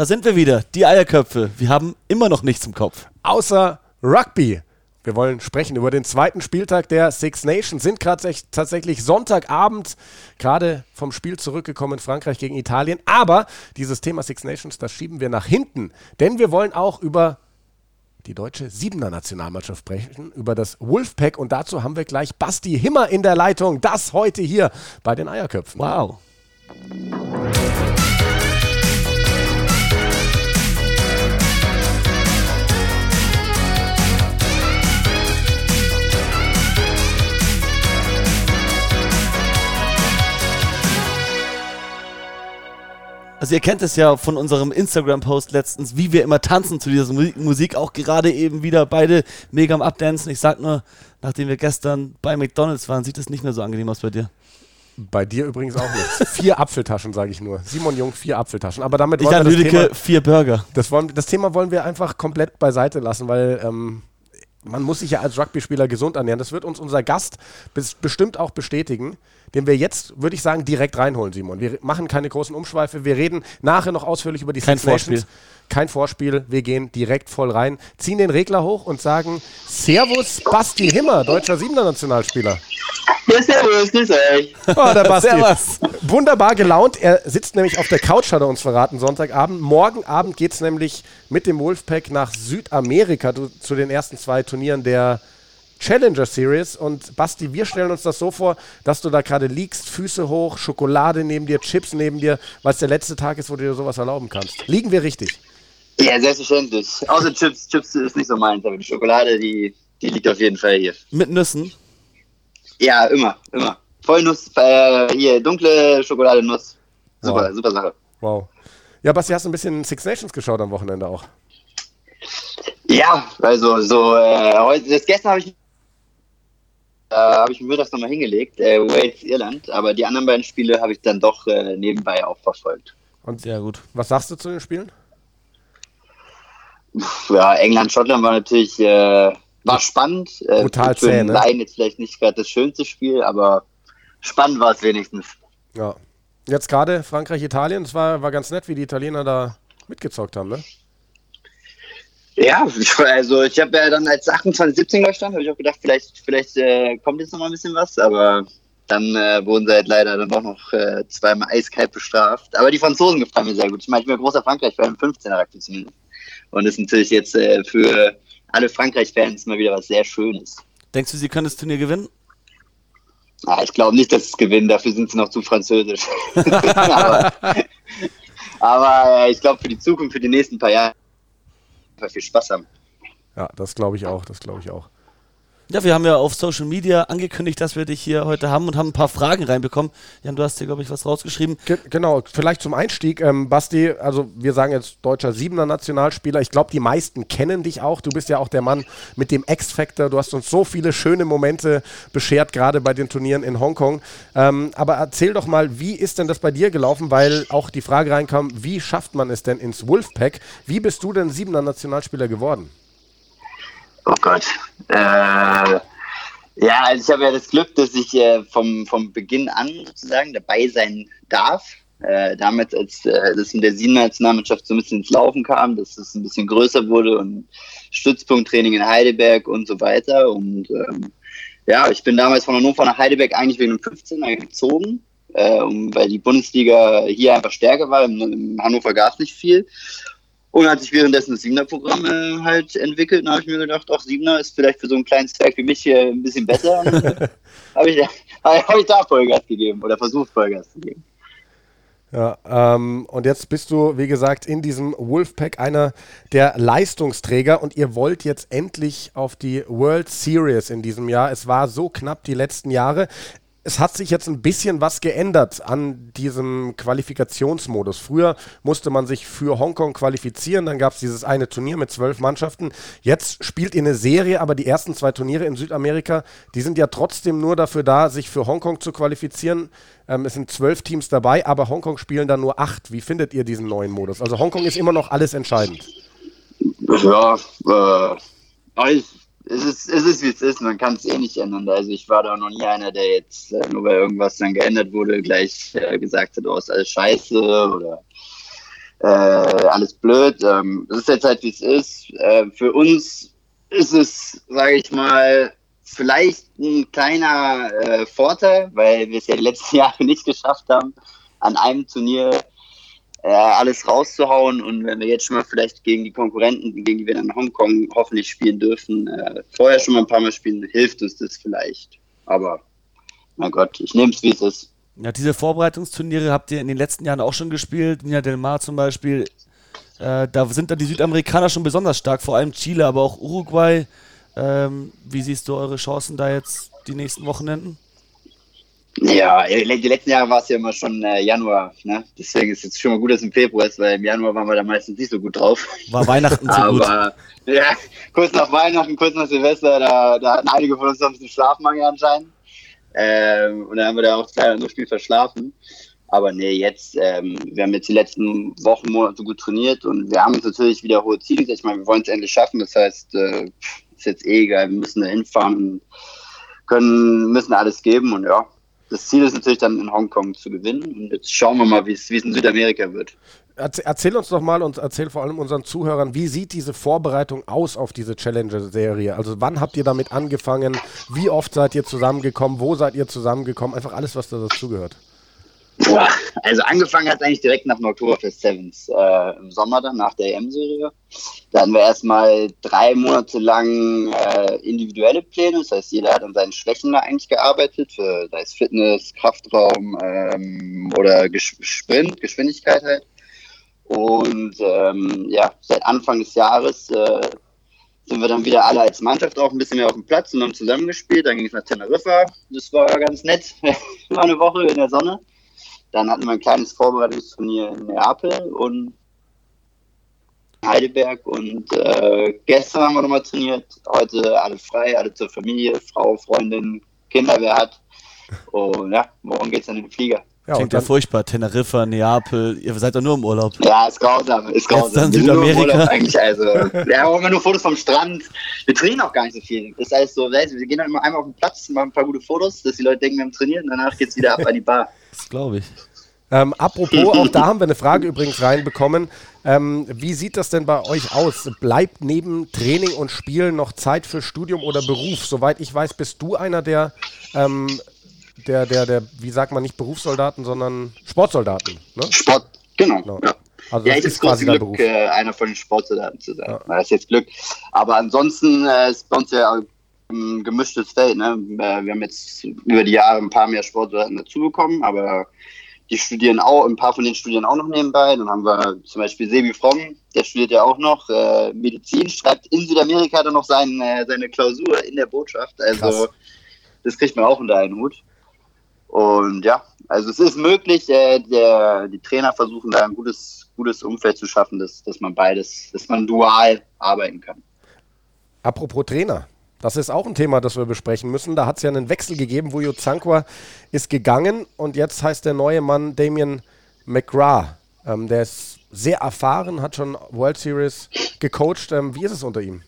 Da sind wir wieder, die Eierköpfe. Wir haben immer noch nichts im Kopf. Außer Rugby. Wir wollen sprechen über den zweiten Spieltag der Six Nations. Sind gerade tatsächlich Sonntagabend gerade vom Spiel zurückgekommen in Frankreich gegen Italien. Aber dieses Thema Six Nations, das schieben wir nach hinten. Denn wir wollen auch über die deutsche Siebener Nationalmannschaft sprechen, über das Wolfpack. Und dazu haben wir gleich Basti Himmer in der Leitung. Das heute hier bei den Eierköpfen. Wow. Also ihr kennt es ja von unserem Instagram-Post letztens, wie wir immer tanzen zu dieser Musik, auch gerade eben wieder beide mega am Abdancen. Ich sag nur, nachdem wir gestern bei McDonalds waren, sieht das nicht mehr so angenehm aus bei dir. Bei dir übrigens auch nicht. vier Apfeltaschen, sage ich nur. Simon Jung, vier Apfeltaschen. Aber damit wollen ich wir das Thema, vier Burger. Das, wollen, das Thema wollen wir einfach komplett beiseite lassen, weil ähm, man muss sich ja als Rugby-Spieler gesund ernähren. Das wird uns unser Gast bestimmt auch bestätigen den wir jetzt, würde ich sagen, direkt reinholen, Simon. Wir machen keine großen Umschweife. Wir reden nachher noch ausführlich über die Kein Six Vorspiel. Nations. Kein Vorspiel. Wir gehen direkt voll rein, ziehen den Regler hoch und sagen Servus Basti Himmer, deutscher Siebener Nationalspieler. Ja, servus, grüß euch. Oh, der Basti. Servus. Wunderbar gelaunt. Er sitzt nämlich auf der Couch, hat er uns verraten, Sonntagabend. Morgen Abend geht es nämlich mit dem Wolfpack nach Südamerika zu den ersten zwei Turnieren der Challenger Series. Und Basti, wir stellen uns das so vor, dass du da gerade liegst, Füße hoch, Schokolade neben dir, Chips neben dir, weil es der letzte Tag ist, wo du dir sowas erlauben kannst. Liegen wir richtig? Ja, selbstverständlich. Außer Chips. Chips ist nicht so meins, aber die Schokolade, die, die liegt auf jeden Fall hier. Mit Nüssen? Ja, immer, immer. Vollnuss, äh, hier, dunkle Schokolade, Nuss. Super, wow. super Sache. Wow. Ja, Basti, hast du ein bisschen Six Nations geschaut am Wochenende auch? Ja, also so, äh, heute, das gestern habe ich da habe ich mir das nochmal hingelegt, äh, Wales, Irland, aber die anderen beiden Spiele habe ich dann doch äh, nebenbei auch verfolgt. Und sehr gut. Was sagst du zu den Spielen? Ja, England, Schottland war natürlich äh, war spannend. Äh, Brutal für zäh, ne? Laien jetzt vielleicht nicht gerade das schönste Spiel, aber spannend war es wenigstens. Ja. Jetzt gerade Frankreich, Italien, es war, war ganz nett, wie die Italiener da mitgezockt haben, ne? Ja, also ich habe ja dann als 28, 17 gestanden, habe ich auch gedacht, vielleicht, vielleicht äh, kommt jetzt noch mal ein bisschen was, aber dann äh, wurden sie halt leider dann auch noch äh, zweimal eiskalt bestraft. Aber die Franzosen gefallen mir sehr gut. Ich meine, ich bin ein großer Frankreich-Fan, 15er Akte zumindest. Und ist natürlich jetzt äh, für alle Frankreich-Fans mal wieder was sehr Schönes. Denkst du, sie können das Turnier gewinnen? Ah, ich glaube nicht, dass sie es gewinnen, dafür sind sie noch zu französisch. aber, aber äh, ich glaube, für die Zukunft, für die nächsten paar Jahre viel Spaß haben. Ja, das glaube ich auch, das glaube ich auch. Ja, wir haben ja auf Social Media angekündigt, dass wir dich hier heute haben und haben ein paar Fragen reinbekommen. Jan, du hast hier, glaube ich, was rausgeschrieben. Ge genau, vielleicht zum Einstieg, ähm, Basti, also wir sagen jetzt deutscher Siebener Nationalspieler. Ich glaube, die meisten kennen dich auch. Du bist ja auch der Mann mit dem X-Factor. Du hast uns so viele schöne Momente beschert, gerade bei den Turnieren in Hongkong. Ähm, aber erzähl doch mal, wie ist denn das bei dir gelaufen? Weil auch die Frage reinkam, wie schafft man es denn ins Wolfpack? Wie bist du denn Siebener Nationalspieler geworden? Oh Gott. Äh, ja, also ich habe ja das Glück, dass ich äh, vom, vom Beginn an sozusagen dabei sein darf. Äh, damals, als äh, das in der Siebener-Nationalmannschaft so ein bisschen ins Laufen kam, dass es ein bisschen größer wurde und Stützpunkttraining in Heidelberg und so weiter. Und ähm, ja, ich bin damals von Hannover nach Heidelberg eigentlich wegen einem 15er gezogen, äh, weil die Bundesliga hier einfach stärker war. In, in Hannover gab es nicht viel. Und als ich währenddessen das Siebener-Programm äh, halt entwickelt, habe ich mir gedacht, ach, Siebener ist vielleicht für so einen kleinen Zwerg wie mich hier ein bisschen besser. habe ich, hab ich da Vollgas gegeben oder versucht Vollgas zu geben. Ja, ähm, und jetzt bist du, wie gesagt, in diesem Wolfpack einer der Leistungsträger und ihr wollt jetzt endlich auf die World Series in diesem Jahr. Es war so knapp die letzten Jahre es hat sich jetzt ein bisschen was geändert an diesem Qualifikationsmodus. Früher musste man sich für Hongkong qualifizieren, dann gab es dieses eine Turnier mit zwölf Mannschaften. Jetzt spielt ihr eine Serie, aber die ersten zwei Turniere in Südamerika, die sind ja trotzdem nur dafür da, sich für Hongkong zu qualifizieren. Ähm, es sind zwölf Teams dabei, aber Hongkong spielen dann nur acht. Wie findet ihr diesen neuen Modus? Also Hongkong ist immer noch alles entscheidend. Ja, äh, es ist, wie es ist, man kann es eh nicht ändern. Also ich war da noch nie einer, der jetzt, äh, nur weil irgendwas dann geändert wurde, gleich äh, gesagt hat, oh, ist alles scheiße oder äh, alles blöd. Ähm, es ist jetzt halt, wie es ist. Äh, für uns ist es, sage ich mal, vielleicht ein kleiner äh, Vorteil, weil wir es ja die letzten Jahre nicht geschafft haben, an einem Turnier äh, alles rauszuhauen. Und wenn wir jetzt schon mal vielleicht gegen die Konkurrenten, gegen die wir in Hongkong hoffentlich spielen dürfen, äh, vorher schon mal ein paar Mal spielen, hilft uns das vielleicht. Aber, mein Gott, ich nehme es, wie es ist. Ja, diese Vorbereitungsturniere habt ihr in den letzten Jahren auch schon gespielt. Nina Del Mar zum Beispiel. Äh, da sind dann die Südamerikaner schon besonders stark, vor allem Chile, aber auch Uruguay. Ähm, wie siehst du eure Chancen da jetzt die nächsten Wochenenden? Ja, die letzten Jahre war es ja immer schon äh, Januar. Ne? Deswegen ist es jetzt schon mal gut, dass es im Februar ist, weil im Januar waren wir da meistens nicht so gut drauf. War Weihnachten so gut. Aber ja, kurz nach Weihnachten, kurz nach Silvester, da, da hatten einige von uns noch ein bisschen Schlafmangel anscheinend. Ähm, und dann haben wir da auch leider noch viel verschlafen. Aber nee, jetzt, ähm, wir haben jetzt die letzten Wochen, Monate gut trainiert und wir haben uns natürlich wieder hohe Ziele gesetzt. Ich meine, wir wollen es endlich schaffen. Das heißt, äh, ist jetzt eh egal, wir müssen da hinfahren und können, müssen alles geben und ja, das Ziel ist natürlich dann in Hongkong zu gewinnen. Und jetzt schauen wir mal, wie es in Südamerika wird. Erzähl uns doch mal und erzähl vor allem unseren Zuhörern, wie sieht diese Vorbereitung aus auf diese Challenger-Serie? Also wann habt ihr damit angefangen? Wie oft seid ihr zusammengekommen? Wo seid ihr zusammengekommen? Einfach alles, was da dazugehört. Boah, also angefangen hat es eigentlich direkt nach dem Oktoberfest Sevens äh, im Sommer dann, nach der EM-Serie. Da hatten wir erstmal drei Monate lang äh, individuelle Pläne, das heißt, jeder hat an seinen Schwächen da eigentlich gearbeitet, für, sei es Fitness, Kraftraum ähm, oder Ges Sprint, Geschwindigkeit halt. Und ähm, ja, seit Anfang des Jahres äh, sind wir dann wieder alle als Mannschaft auch ein bisschen mehr auf dem Platz und haben zusammengespielt. Dann ging es nach Teneriffa, das war ganz nett, war eine Woche in der Sonne. Dann hatten wir ein kleines Vorbereitungsturnier in Neapel und Heidelberg und äh, gestern haben wir nochmal trainiert. Heute alle frei, alle zur Familie, Frau, Freundin, Kinder, wer hat. Und ja, morgen geht es dann in den Flieger. Ja, Klingt ja furchtbar. Teneriffa, Neapel, ihr seid doch nur im Urlaub. Ja, ist grausam, ist grausam. Jetzt dann Südamerika. eigentlich, also. Wir haben immer nur Fotos vom Strand. Wir trainieren auch gar nicht so viel. Das heißt so, wir gehen dann immer einmal auf den Platz, machen ein paar gute Fotos, dass die Leute denken, wir haben trainiert und danach geht es wieder ab an die Bar. Das glaube ich. Ähm, apropos, auch da haben wir eine Frage übrigens reinbekommen. Ähm, wie sieht das denn bei euch aus? Bleibt neben Training und Spielen noch Zeit für Studium oder Beruf? Soweit ich weiß, bist du einer der, ähm, der, der, der, wie sagt man, nicht Berufssoldaten, sondern Sportsoldaten. Ne? Sport, genau. genau. Ja. Also ja, ich ist quasi Glück, Beruf. Äh, einer von den Sportsoldaten zu sein. Ja. Das ist jetzt Glück. Aber ansonsten äh, ist bei uns ja ein gemischtes Feld. Ne? Äh, wir haben jetzt über die Jahre ein paar mehr Sportsoldaten dazu bekommen, aber die studieren auch, ein paar von denen studieren auch noch nebenbei. Dann haben wir zum Beispiel Sebi Fromm, der studiert ja auch noch äh, Medizin, schreibt in Südamerika dann noch sein, äh, seine Klausur in der Botschaft. Also Krass. das kriegt man auch unter einen Hut. Und ja, also es ist möglich, äh, der, die Trainer versuchen da ein gutes, gutes Umfeld zu schaffen, dass, dass man beides, dass man dual arbeiten kann. Apropos Trainer, das ist auch ein Thema, das wir besprechen müssen. Da hat es ja einen Wechsel gegeben. Vujo Zankwa ist gegangen und jetzt heißt der neue Mann Damien McGrath. Ähm, der ist sehr erfahren, hat schon World Series gecoacht. Ähm, wie ist es unter ihm?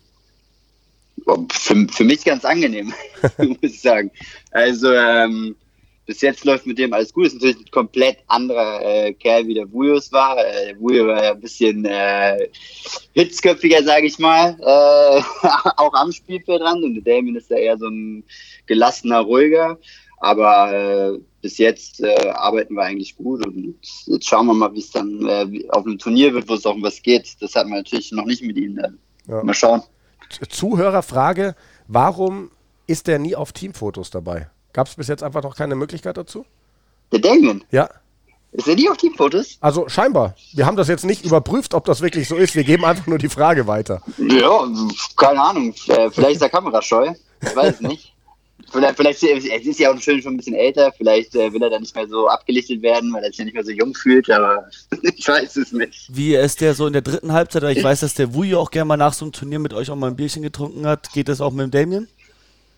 Für, für mich ganz angenehm, muss ich sagen. Also ähm, bis jetzt läuft mit dem alles gut. Ist natürlich ein komplett anderer äh, Kerl, wie der Vujos war. Äh, Vujo war ja ein bisschen äh, hitzköpfiger, sage ich mal, äh, auch am Spielfeldrand. Und der Damien ist ja eher so ein gelassener, ruhiger. Aber äh, bis jetzt äh, arbeiten wir eigentlich gut und jetzt schauen wir mal, wie es dann äh, auf einem Turnier wird, wo es auch um was geht. Das hat man natürlich noch nicht mit ihm. Ja. Mal schauen. Zuhörerfrage: Warum ist der nie auf Teamfotos dabei? Gab es bis jetzt einfach noch keine Möglichkeit dazu? Der Damien? Ja. Ist er nie auf Teamfotos? Also scheinbar. Wir haben das jetzt nicht überprüft, ob das wirklich so ist. Wir geben einfach nur die Frage weiter. Ja, keine Ahnung. Äh, vielleicht ist er kamerascheu. Ich weiß es nicht. Vielleicht, vielleicht es ist ja auch schön schon ein bisschen älter. Vielleicht äh, will er dann nicht mehr so abgelichtet werden, weil er sich ja nicht mehr so jung fühlt. Aber ich weiß es nicht. Wie ist der so in der dritten Halbzeit? Ich weiß, dass der Wujo auch gerne mal nach so einem Turnier mit euch auch mal ein Bierchen getrunken hat. Geht das auch mit dem Damien?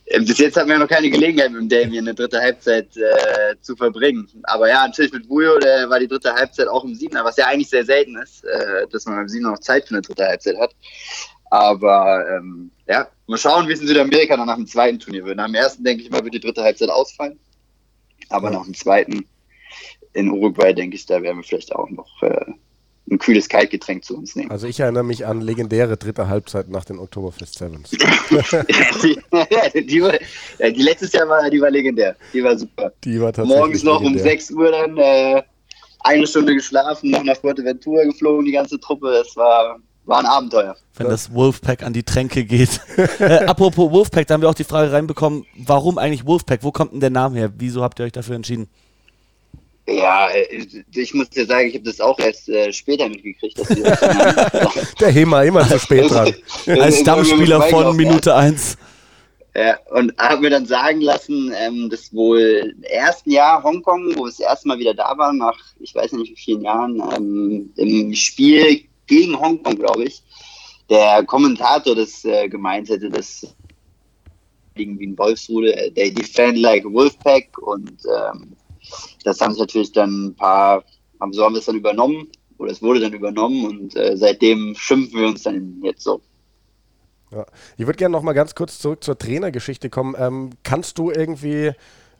Äh, bis jetzt hatten wir noch keine Gelegenheit mit dem Damien eine dritte Halbzeit äh, zu verbringen. Aber ja, natürlich mit Bujo, der war die dritte Halbzeit auch im Siebener, was ja eigentlich sehr selten ist, äh, dass man beim Siebener noch Zeit für eine dritte Halbzeit hat. Aber ähm, ja, mal schauen, wie es in Südamerika dann nach dem zweiten Turnier wird. Nach dem ersten, denke ich mal, wird die dritte Halbzeit ausfallen. Aber nach dem zweiten in Uruguay, denke ich, da werden wir vielleicht auch noch äh, ein kühles Kaltgetränk zu uns nehmen. Also ich erinnere mich an legendäre dritte Halbzeit nach den Oktoberfest Sevens. die, die, war, die, letztes Jahr war, die war legendär. Die war super. Die war tatsächlich Morgens noch legendär. um 6 Uhr dann äh, eine Stunde geschlafen, noch nach Fuerteventura geflogen, die ganze Truppe. Es war, war ein Abenteuer. Wenn das Wolfpack an die Tränke geht. äh, apropos Wolfpack, da haben wir auch die Frage reinbekommen, warum eigentlich Wolfpack? Wo kommt denn der Name her? Wieso habt ihr euch dafür entschieden? Ja, äh, ich muss dir sagen, ich habe das auch erst äh, später mitgekriegt. Dass das Der Hema immer zu spät dran. Als Stammspieler von Minute 1. Ja, und habe mir dann sagen lassen, ähm, dass wohl im ersten Jahr Hongkong, wo wir das erste Mal wieder da waren, nach ich weiß nicht wie vielen Jahren, ähm, im Spiel gegen Hongkong, glaube ich, der Kommentator das äh, gemeint hätte, dass irgendwie ein Wolfsrudel, äh, they defend like a Wolfpack und ähm, das haben sich natürlich dann ein paar, haben, so haben wir es dann übernommen oder es wurde dann übernommen und äh, seitdem schimpfen wir uns dann jetzt so. Ja. Ich würde gerne noch mal ganz kurz zurück zur Trainergeschichte kommen. Ähm, kannst du irgendwie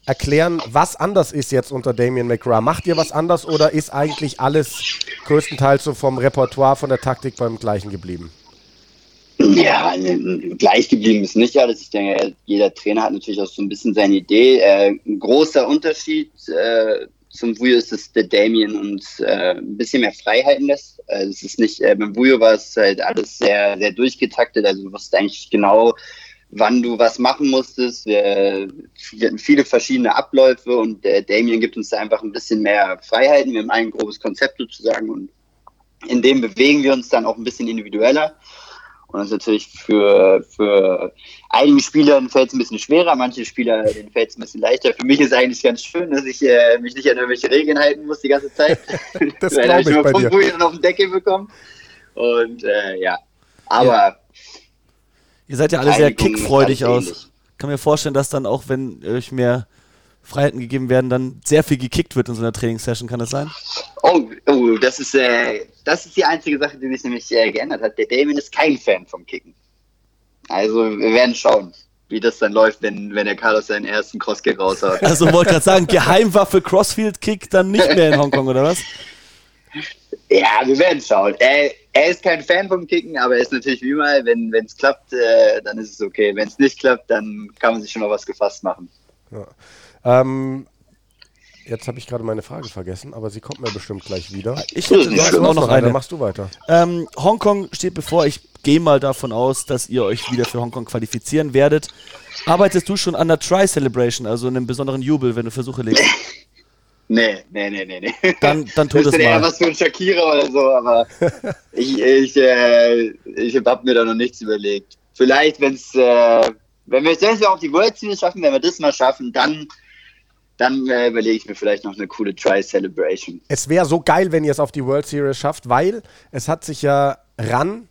erklären, was anders ist jetzt unter Damien McGrath? Macht ihr was anders oder ist eigentlich alles größtenteils so vom Repertoire, von der Taktik beim gleichen geblieben? Ja, gleich geblieben ist nicht alles. Ich denke, jeder Trainer hat natürlich auch so ein bisschen seine Idee. Äh, ein großer Unterschied äh, zum Vujo ist, dass der Damien uns äh, ein bisschen mehr Freiheiten lässt. Also es ist nicht, äh, beim Vujo war es halt alles sehr, sehr durchgetaktet. Also du wusstest eigentlich genau, wann du was machen musstest. Wir hatten viele verschiedene Abläufe und der Damien gibt uns da einfach ein bisschen mehr Freiheiten. Wir haben ein grobes Konzept sozusagen und in dem bewegen wir uns dann auch ein bisschen individueller. Und das ist natürlich für, für einige Spieler fällt es ein bisschen schwerer, manche Spieler fällt es ein bisschen leichter. Für mich ist eigentlich ganz schön, dass ich äh, mich nicht an irgendwelche Regeln halten muss die ganze Zeit. das glaube ich, ich bei dir. dann auf den Deckel bekommen. Und äh, ja, aber... Ja. Ihr seid ja alle sehr kickfreudig aus. Kann mir vorstellen, dass dann auch, wenn euch mehr Freiheiten gegeben werden, dann sehr viel gekickt wird in so einer Trainingssession, kann das sein? Oh, oh das, ist, äh, das ist die einzige Sache, die sich nämlich äh, geändert hat. Der Damien ist kein Fan vom Kicken. Also wir werden schauen, wie das dann läuft, wenn, wenn der Carlos seinen ersten Crosskick raushaut. Also wollte gerade sagen, Geheimwaffe Crossfield-Kick dann nicht mehr in Hongkong, oder was? Ja, wir werden schauen. Er, er ist kein Fan vom Kicken, aber er ist natürlich wie immer, wenn es klappt, äh, dann ist es okay. Wenn es nicht klappt, dann kann man sich schon noch was gefasst machen. Ja. Ähm, jetzt habe ich gerade meine Frage vergessen, aber sie kommt mir bestimmt gleich wieder. Ich hätte ja, auch noch eine. Dann machst du weiter. Ähm, Hongkong steht bevor. Ich gehe mal davon aus, dass ihr euch wieder für Hongkong qualifizieren werdet. Arbeitest du schon an der Try-Celebration, also einem besonderen Jubel, wenn du Versuche legst? Nee, nee, nee, nee, nee. Dann, dann tu das, das mal. eher was für ein Shakira oder so, aber ich, ich, äh, ich habe mir da noch nichts überlegt. Vielleicht, wenn's, äh, wenn wir es auch die World Series schaffen, wenn wir das mal schaffen, dann dann äh, überlege ich mir vielleicht noch eine coole Try-Celebration. Es wäre so geil, wenn ihr es auf die World Series schafft, weil es hat sich ja RAN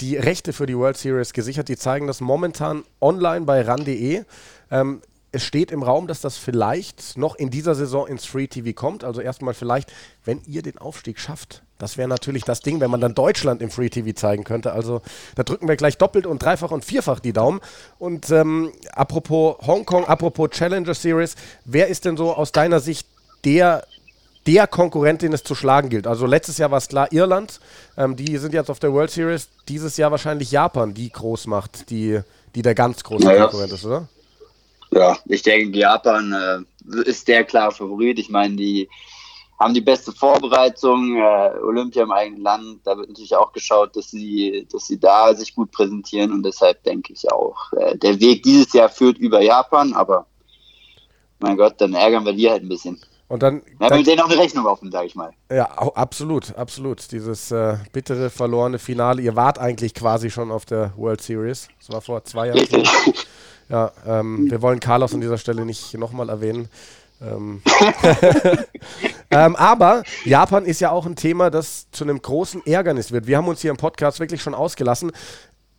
die Rechte für die World Series gesichert. Die zeigen das momentan online bei ran.de. Ähm, es steht im Raum, dass das vielleicht noch in dieser Saison ins Free TV kommt. Also erstmal vielleicht, wenn ihr den Aufstieg schafft, das wäre natürlich das Ding, wenn man dann Deutschland im Free TV zeigen könnte. Also da drücken wir gleich doppelt und dreifach und vierfach die Daumen. Und ähm, apropos Hongkong, apropos Challenger Series, wer ist denn so aus deiner Sicht der der Konkurrent, den es zu schlagen gilt. Also letztes Jahr war es klar Irland, ähm, die sind jetzt auf der World Series. Dieses Jahr wahrscheinlich Japan, die groß macht, die, die der ganz große naja. Konkurrent ist, oder? Ja, ich denke, Japan äh, ist der klare Favorit. Ich meine, die haben die beste Vorbereitung, äh, Olympia im eigenen Land, da wird natürlich auch geschaut, dass sie, dass sie da sich gut präsentieren und deshalb denke ich auch, äh, der Weg dieses Jahr führt über Japan, aber mein Gott, dann ärgern wir die halt ein bisschen. Und dann. Wir haben mit denen auch eine Rechnung offen, sage ich mal. Ja, absolut, absolut. Dieses äh, bittere, verlorene Finale. Ihr wart eigentlich quasi schon auf der World Series. Das war vor zwei Jahren. Ja, ähm, wir wollen Carlos an dieser Stelle nicht nochmal erwähnen. Ähm, ähm, aber Japan ist ja auch ein Thema, das zu einem großen Ärgernis wird. Wir haben uns hier im Podcast wirklich schon ausgelassen.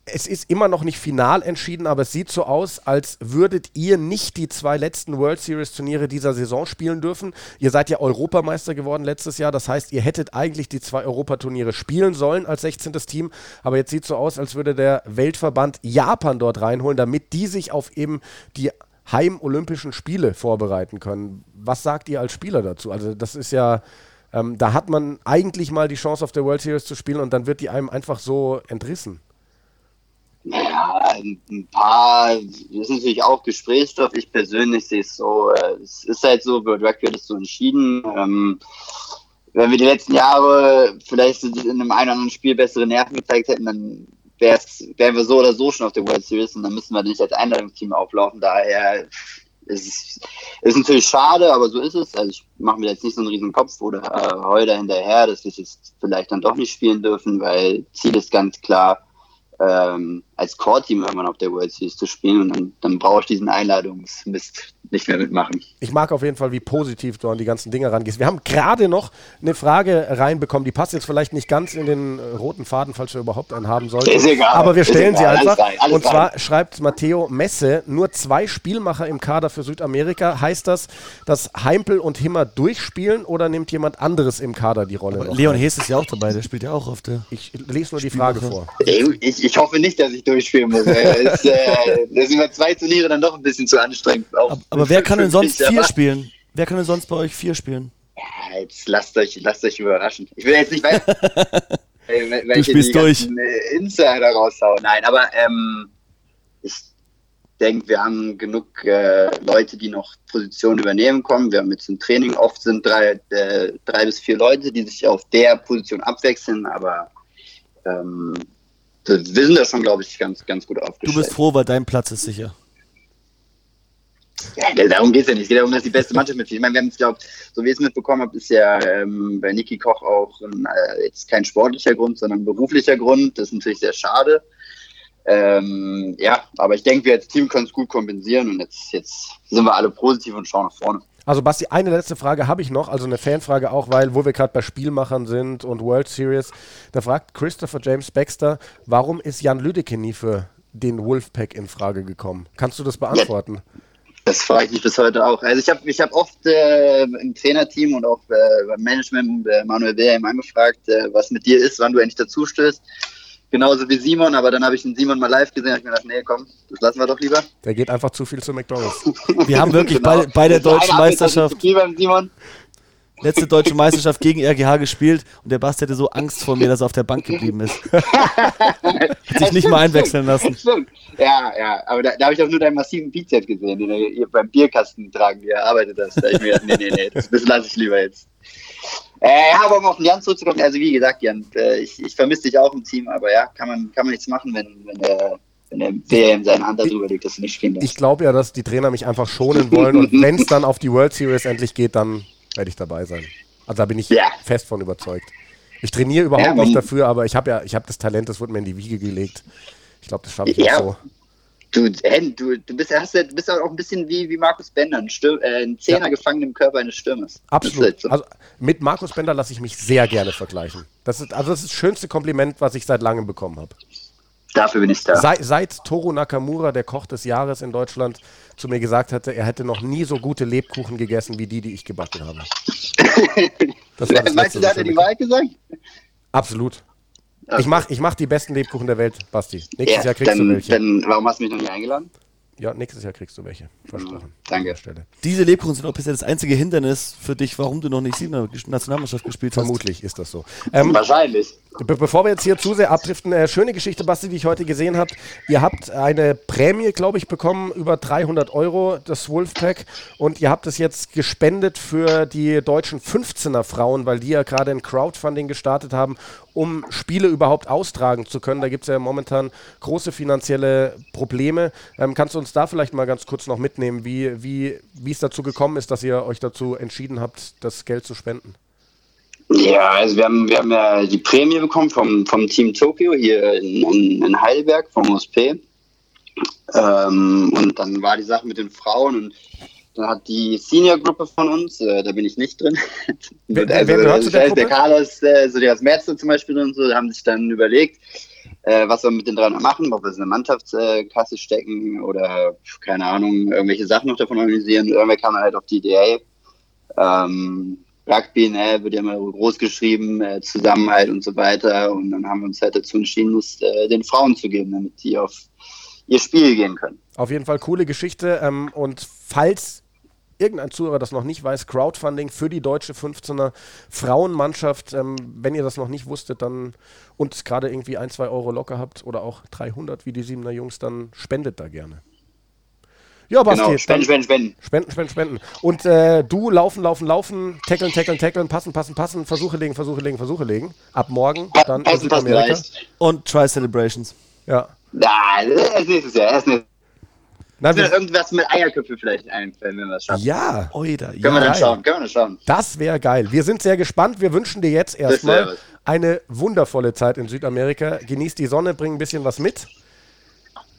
Es ist immer noch nicht final entschieden, aber es sieht so aus, als würdet ihr nicht die zwei letzten World Series Turniere dieser Saison spielen dürfen. Ihr seid ja Europameister geworden letztes Jahr, das heißt, ihr hättet eigentlich die zwei Europaturniere spielen sollen als 16. Team, aber jetzt sieht es so aus, als würde der Weltverband Japan dort reinholen, damit die sich auf eben die Heim-Olympischen Spiele vorbereiten können. Was sagt ihr als Spieler dazu? Also, das ist ja Ähm, da hat man eigentlich mal die Chance auf der World Series zu spielen und dann wird die einem einfach so entrissen. Ja, ein paar, das ist natürlich auch Gesprächsstoff. Ich persönlich sehe es so, äh, es ist halt so, World Rugby es so entschieden. Ähm, wenn wir die letzten Jahre vielleicht in einem einen oder anderen Spiel bessere Nerven gezeigt hätten, dann wären wir so oder so schon auf der World Series und dann müssen wir nicht als Einladungsteam auflaufen. Daher ist es ist natürlich schade, aber so ist es. Also ich mache mir jetzt nicht so einen riesen Kopf oder äh, heule hinterher, dass wir es jetzt vielleicht dann doch nicht spielen dürfen, weil Ziel ist ganz klar, ähm, als Core-Team irgendwann auf der World Series zu spielen und dann, dann brauche ich diesen Einladungsmist nicht mehr mitmachen. Ich mag auf jeden Fall, wie positiv du an die ganzen Dinge rangehst. Wir haben gerade noch eine Frage reinbekommen, die passt jetzt vielleicht nicht ganz in den äh, roten Faden, falls wir überhaupt einen haben sollten. Ist egal. Aber wir stellen sie einfach. Alles rein, alles und zwar rein. schreibt Matteo Messe, nur zwei Spielmacher im Kader für Südamerika. Heißt das, dass Heimpel und Himmer durchspielen oder nimmt jemand anderes im Kader die Rolle? Leon Hees ist ja auch dabei, der spielt ja auch auf der. Ich lese nur die Frage vor. Ich, ich hoffe nicht, dass ich durchspielen muss. Es, äh, das sind zwei Turniere dann doch ein bisschen zu anstrengend. Auch aber wer kann denn sonst vier spielen? Wer kann denn sonst bei euch vier spielen? Ja, jetzt lasst euch, lasst euch überraschen. Ich will jetzt nicht weiter. du spielst durch. Äh, Insider raushauen. Nein, aber ähm, ich denke, wir haben genug äh, Leute, die noch Positionen übernehmen kommen. Wir haben jetzt im Training oft sind drei, äh, drei bis vier Leute, die sich auf der Position abwechseln, aber ähm, wir sind da schon, glaube ich, ganz, ganz gut aufgestellt. Du bist froh, weil dein Platz ist sicher. Ja, darum geht es ja nicht. Es geht darum, dass die beste Mannschaft mitspielt. Ich meine, wir haben es, glaube so wie ich es mitbekommen habe, ist ja ähm, bei Niki Koch auch ein, äh, jetzt kein sportlicher Grund, sondern ein beruflicher Grund. Das ist natürlich sehr schade. Ähm, ja, aber ich denke, wir als Team können es gut kompensieren und jetzt, jetzt sind wir alle positiv und schauen nach vorne. Also Basti, eine letzte Frage habe ich noch, also eine Fanfrage auch, weil wo wir gerade bei Spielmachern sind und World Series, da fragt Christopher James Baxter, warum ist Jan Lüdecke nie für den Wolfpack in Frage gekommen? Kannst du das beantworten? Ja. Das frage ich mich bis heute auch. Also ich habe ich hab oft äh, im Trainerteam und auch äh, beim Management äh, Manuel Wilhelm angefragt, äh, was mit dir ist, wann du endlich dazu stößt. Genauso wie Simon, aber dann habe ich den Simon mal live gesehen und ich mir gedacht, nee, komm, das lassen wir doch lieber. Der geht einfach zu viel zu McDonalds. Wir haben wirklich genau. bei, bei der deutschen Meisterschaft. Simon letzte deutsche Meisterschaft gegen RGH gespielt und der Bast hätte so Angst vor mir, dass er auf der Bank geblieben ist. Hat sich nicht mal einwechseln lassen. Stimmt. Ja, ja, aber da, da habe ich auch nur deinen massiven Bizep gesehen, den ihr beim Bierkasten tragen gearbeitet hast. Da ich mir gedacht, nee, nee, nee, das, das lasse ich lieber jetzt. Äh, ja, aber um auf den Jan zurückzukommen, also wie gesagt, Jan, äh, ich, ich vermisse dich auch im Team, aber ja, kann man, kann man nichts machen, wenn, wenn der wenn der WM seine Hand darüber legt, dass du nicht spielen darfst. Ich glaube ja, dass die Trainer mich einfach schonen wollen und wenn es dann auf die World Series endlich geht, dann werde ich dabei sein. Also da bin ich ja. fest von überzeugt. Ich trainiere überhaupt ja, nicht dafür, aber ich habe ja, ich habe das Talent, das wurde mir in die Wiege gelegt. Ich glaube, das schaffe ich ja. auch so. Du, du, du, bist, hast, du bist auch ein bisschen wie, wie Markus Bender, ein, Stür äh, ein Zehner ja. gefangen im Körper eines Stürmers. Absolut. Halt so. Also mit Markus Bender lasse ich mich sehr gerne vergleichen. Das ist, also das ist das schönste Kompliment, was ich seit langem bekommen habe. Dafür bin ich da. Seit, seit Toru Nakamura, der Koch des Jahres in Deutschland, zu mir gesagt hatte, er hätte noch nie so gute Lebkuchen gegessen wie die, die ich gebacken habe. Das war das Meinst du, da hat er die Wahrheit gesagt? Absolut. Okay. Ich mache ich mach die besten Lebkuchen der Welt, Basti. Nächstes ja, Jahr kriegst dann, du welche. Dann, warum hast du mich noch nicht eingeladen? Ja, nächstes Jahr kriegst du welche. Versprochen. Danke. Diese Lebkuchen sind auch bisher das einzige Hindernis für dich, warum du noch nicht Siebener Nationalmannschaft gespielt hast. Vermutlich ist das so. Ähm, Wahrscheinlich. Be bevor wir jetzt hier zu sehr abdriften, äh, schöne Geschichte, Basti, die ich heute gesehen habe. Ihr habt eine Prämie, glaube ich, bekommen, über 300 Euro, das Wolfpack. Und ihr habt es jetzt gespendet für die deutschen 15er Frauen, weil die ja gerade ein Crowdfunding gestartet haben, um Spiele überhaupt austragen zu können. Da gibt es ja momentan große finanzielle Probleme. Ähm, kannst du uns da vielleicht mal ganz kurz noch mitnehmen, wie, wie, wie es dazu gekommen ist, dass ihr euch dazu entschieden habt, das Geld zu spenden? Ja, also wir haben, wir haben ja die Prämie bekommen vom, vom Team Tokio hier in, in Heidelberg, vom OSP. Ähm, und dann war die Sache mit den Frauen und dann hat die Senior-Gruppe von uns, äh, da bin ich nicht drin. Wer, also, wer also, der, der Carlos, äh, so der aus Merzel zum Beispiel und so, haben sich dann überlegt, äh, was wir mit den drei noch machen, ob wir es in eine Mannschaftskasse stecken oder keine Ahnung, irgendwelche Sachen noch davon organisieren. Irgendwer kam halt auf die Idee. Ähm, Rugby, ne, wird ja immer groß geschrieben, äh, Zusammenhalt und so weiter. Und dann haben wir uns halt dazu entschieden, es äh, den Frauen zu geben, damit die auf ihr Spiel gehen können. Auf jeden Fall coole Geschichte. Ähm, und falls irgendein Zuhörer das noch nicht weiß, Crowdfunding für die deutsche 15er Frauenmannschaft. Ähm, wenn ihr das noch nicht wusstet, dann und gerade irgendwie ein, zwei Euro locker habt oder auch 300 wie die Siebener Jungs, dann spendet da gerne. Ja, Basti. Genau, spenden, spenden, spenden. Spenden, spenden, spenden. Und äh, du laufen, laufen, laufen, tackeln, tackeln, tackeln, passen, passen, passen, Versuche legen, Versuche legen, Versuche legen. Ab morgen dann in Passen, Südamerika. Und Try-Celebrations. Ja. Ja, erst nächstes Jahr. Erst nächstes Na, Jahr. wir, Irgendwas mit Eierköpfe vielleicht einfallen, wenn wir es schaffen. ja, Oida, Können wir ja. dann geil. schauen, können wir dann schauen. das wäre geil. Wir sind sehr gespannt. Wir wünschen dir jetzt erstmal eine wundervolle Zeit in Südamerika. Genießt die Sonne, bring ein bisschen was mit.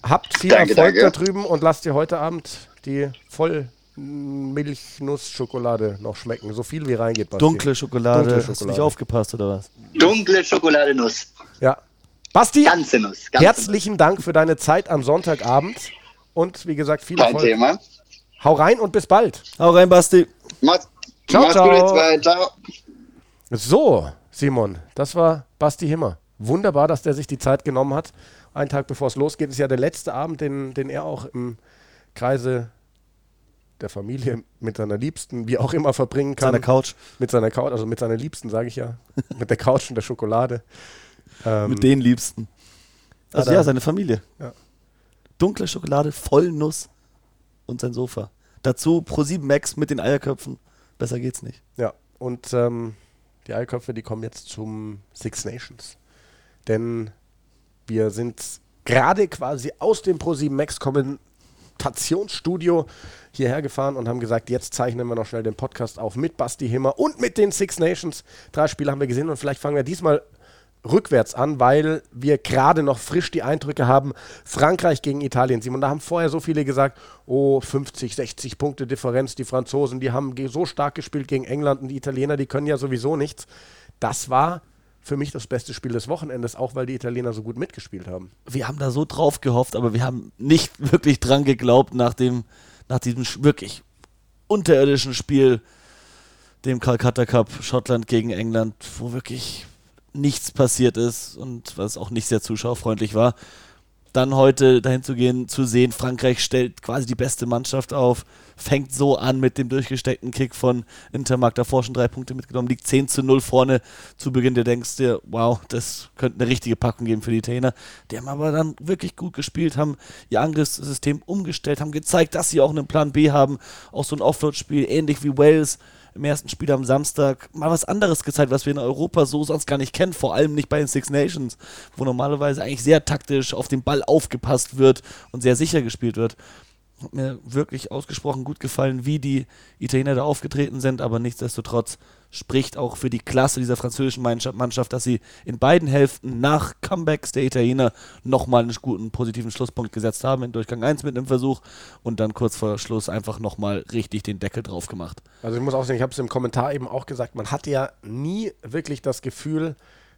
Habt viel Danke, Erfolg da danke. drüben und lasst dir heute Abend die Vollmilchnuss-Schokolade noch schmecken. So viel wie reingeht. Basti. Dunkle Schokolade. Dunkle Hast du nicht Schokolade. aufgepasst oder was? Dunkle Schokoladenuss. Ja. Basti, Ganze Nuss. Ganze herzlichen Dank für deine Zeit am Sonntagabend. Und wie gesagt, viel. Kein Erfolg. Thema. Hau rein und bis bald. Hau rein, Basti. Macht's, Ciao, macht's ciao. gut, zwei. Ciao. So, Simon, das war Basti Himmer. Wunderbar, dass der sich die Zeit genommen hat. Einen Tag bevor es losgeht, ist ja der letzte Abend, den, den er auch im Kreise der Familie mit seiner Liebsten, wie auch immer, verbringen kann. Seiner Couch. Mit seiner Couch, also mit seiner Liebsten, sage ich ja. mit der Couch und der Schokolade. Ähm, Mit den Liebsten. Also ja, seine Familie. Ja. Dunkle Schokolade, voll Nuss und sein Sofa. Dazu Pro7 Max mit den Eierköpfen. Besser geht's nicht. Ja, und ähm, die Eierköpfe, die kommen jetzt zum Six Nations. Denn wir sind gerade quasi aus dem Pro7 Max Kommentationsstudio hierher gefahren und haben gesagt, jetzt zeichnen wir noch schnell den Podcast auf mit Basti Himmer und mit den Six Nations. Drei Spiele haben wir gesehen und vielleicht fangen wir diesmal rückwärts an, weil wir gerade noch frisch die Eindrücke haben. Frankreich gegen Italien, Simon. Da haben vorher so viele gesagt, oh, 50, 60 Punkte Differenz. Die Franzosen, die haben so stark gespielt gegen England und die Italiener, die können ja sowieso nichts. Das war für mich das beste Spiel des Wochenendes, auch weil die Italiener so gut mitgespielt haben. Wir haben da so drauf gehofft, aber wir haben nicht wirklich dran geglaubt nach dem, nach diesem wirklich unterirdischen Spiel, dem Calcutta Cup, Schottland gegen England, wo wirklich nichts passiert ist und was auch nicht sehr zuschauerfreundlich war. Dann heute dahin zu gehen, zu sehen, Frankreich stellt quasi die beste Mannschaft auf, fängt so an mit dem durchgesteckten Kick von Intermark, davor schon drei Punkte mitgenommen, liegt 10 zu 0 vorne zu Beginn. Du denkst dir, wow, das könnte eine richtige Packung geben für die Italiener. Die haben aber dann wirklich gut gespielt, haben ihr Angriffssystem umgestellt, haben gezeigt, dass sie auch einen Plan B haben. Auch so ein Offload-Spiel, ähnlich wie Wales im ersten Spiel am Samstag mal was anderes gezeigt, was wir in Europa so sonst gar nicht kennen, vor allem nicht bei den Six Nations, wo normalerweise eigentlich sehr taktisch auf den Ball aufgepasst wird und sehr sicher gespielt wird. Hat mir wirklich ausgesprochen gut gefallen, wie die Italiener da aufgetreten sind, aber nichtsdestotrotz spricht auch für die Klasse dieser französischen Mannschaft, dass sie in beiden Hälften nach Comebacks der Italiener nochmal einen guten positiven Schlusspunkt gesetzt haben in Durchgang 1 mit einem Versuch und dann kurz vor Schluss einfach nochmal richtig den Deckel drauf gemacht. Also ich muss auch sagen, ich habe es im Kommentar eben auch gesagt, man hatte ja nie wirklich das Gefühl,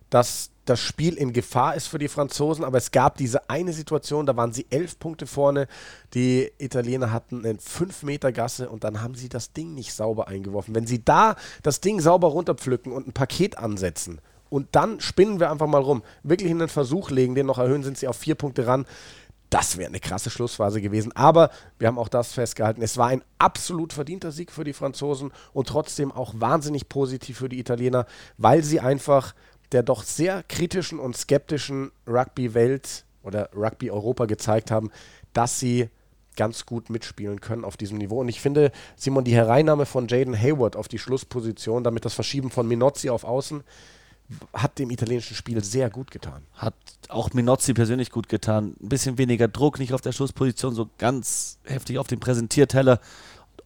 dass das Spiel in Gefahr ist für die Franzosen, aber es gab diese eine Situation, da waren sie elf Punkte vorne, die Italiener hatten einen 5-Meter-Gasse und dann haben sie das Ding nicht sauber eingeworfen. Wenn sie da das Ding sauber runterpflücken und ein Paket ansetzen und dann spinnen wir einfach mal rum, wirklich in den Versuch legen, den noch erhöhen, sind sie auf vier Punkte ran, das wäre eine krasse Schlussphase gewesen. Aber wir haben auch das festgehalten. Es war ein absolut verdienter Sieg für die Franzosen und trotzdem auch wahnsinnig positiv für die Italiener, weil sie einfach der doch sehr kritischen und skeptischen Rugby-Welt oder Rugby-Europa gezeigt haben, dass sie ganz gut mitspielen können auf diesem Niveau. Und ich finde, Simon, die Hereinnahme von Jaden Hayward auf die Schlussposition, damit das Verschieben von Minozzi auf Außen, hat dem italienischen Spiel sehr gut getan. Hat auch Minozzi persönlich gut getan. Ein bisschen weniger Druck, nicht auf der Schlussposition, so ganz heftig auf dem Präsentierteller.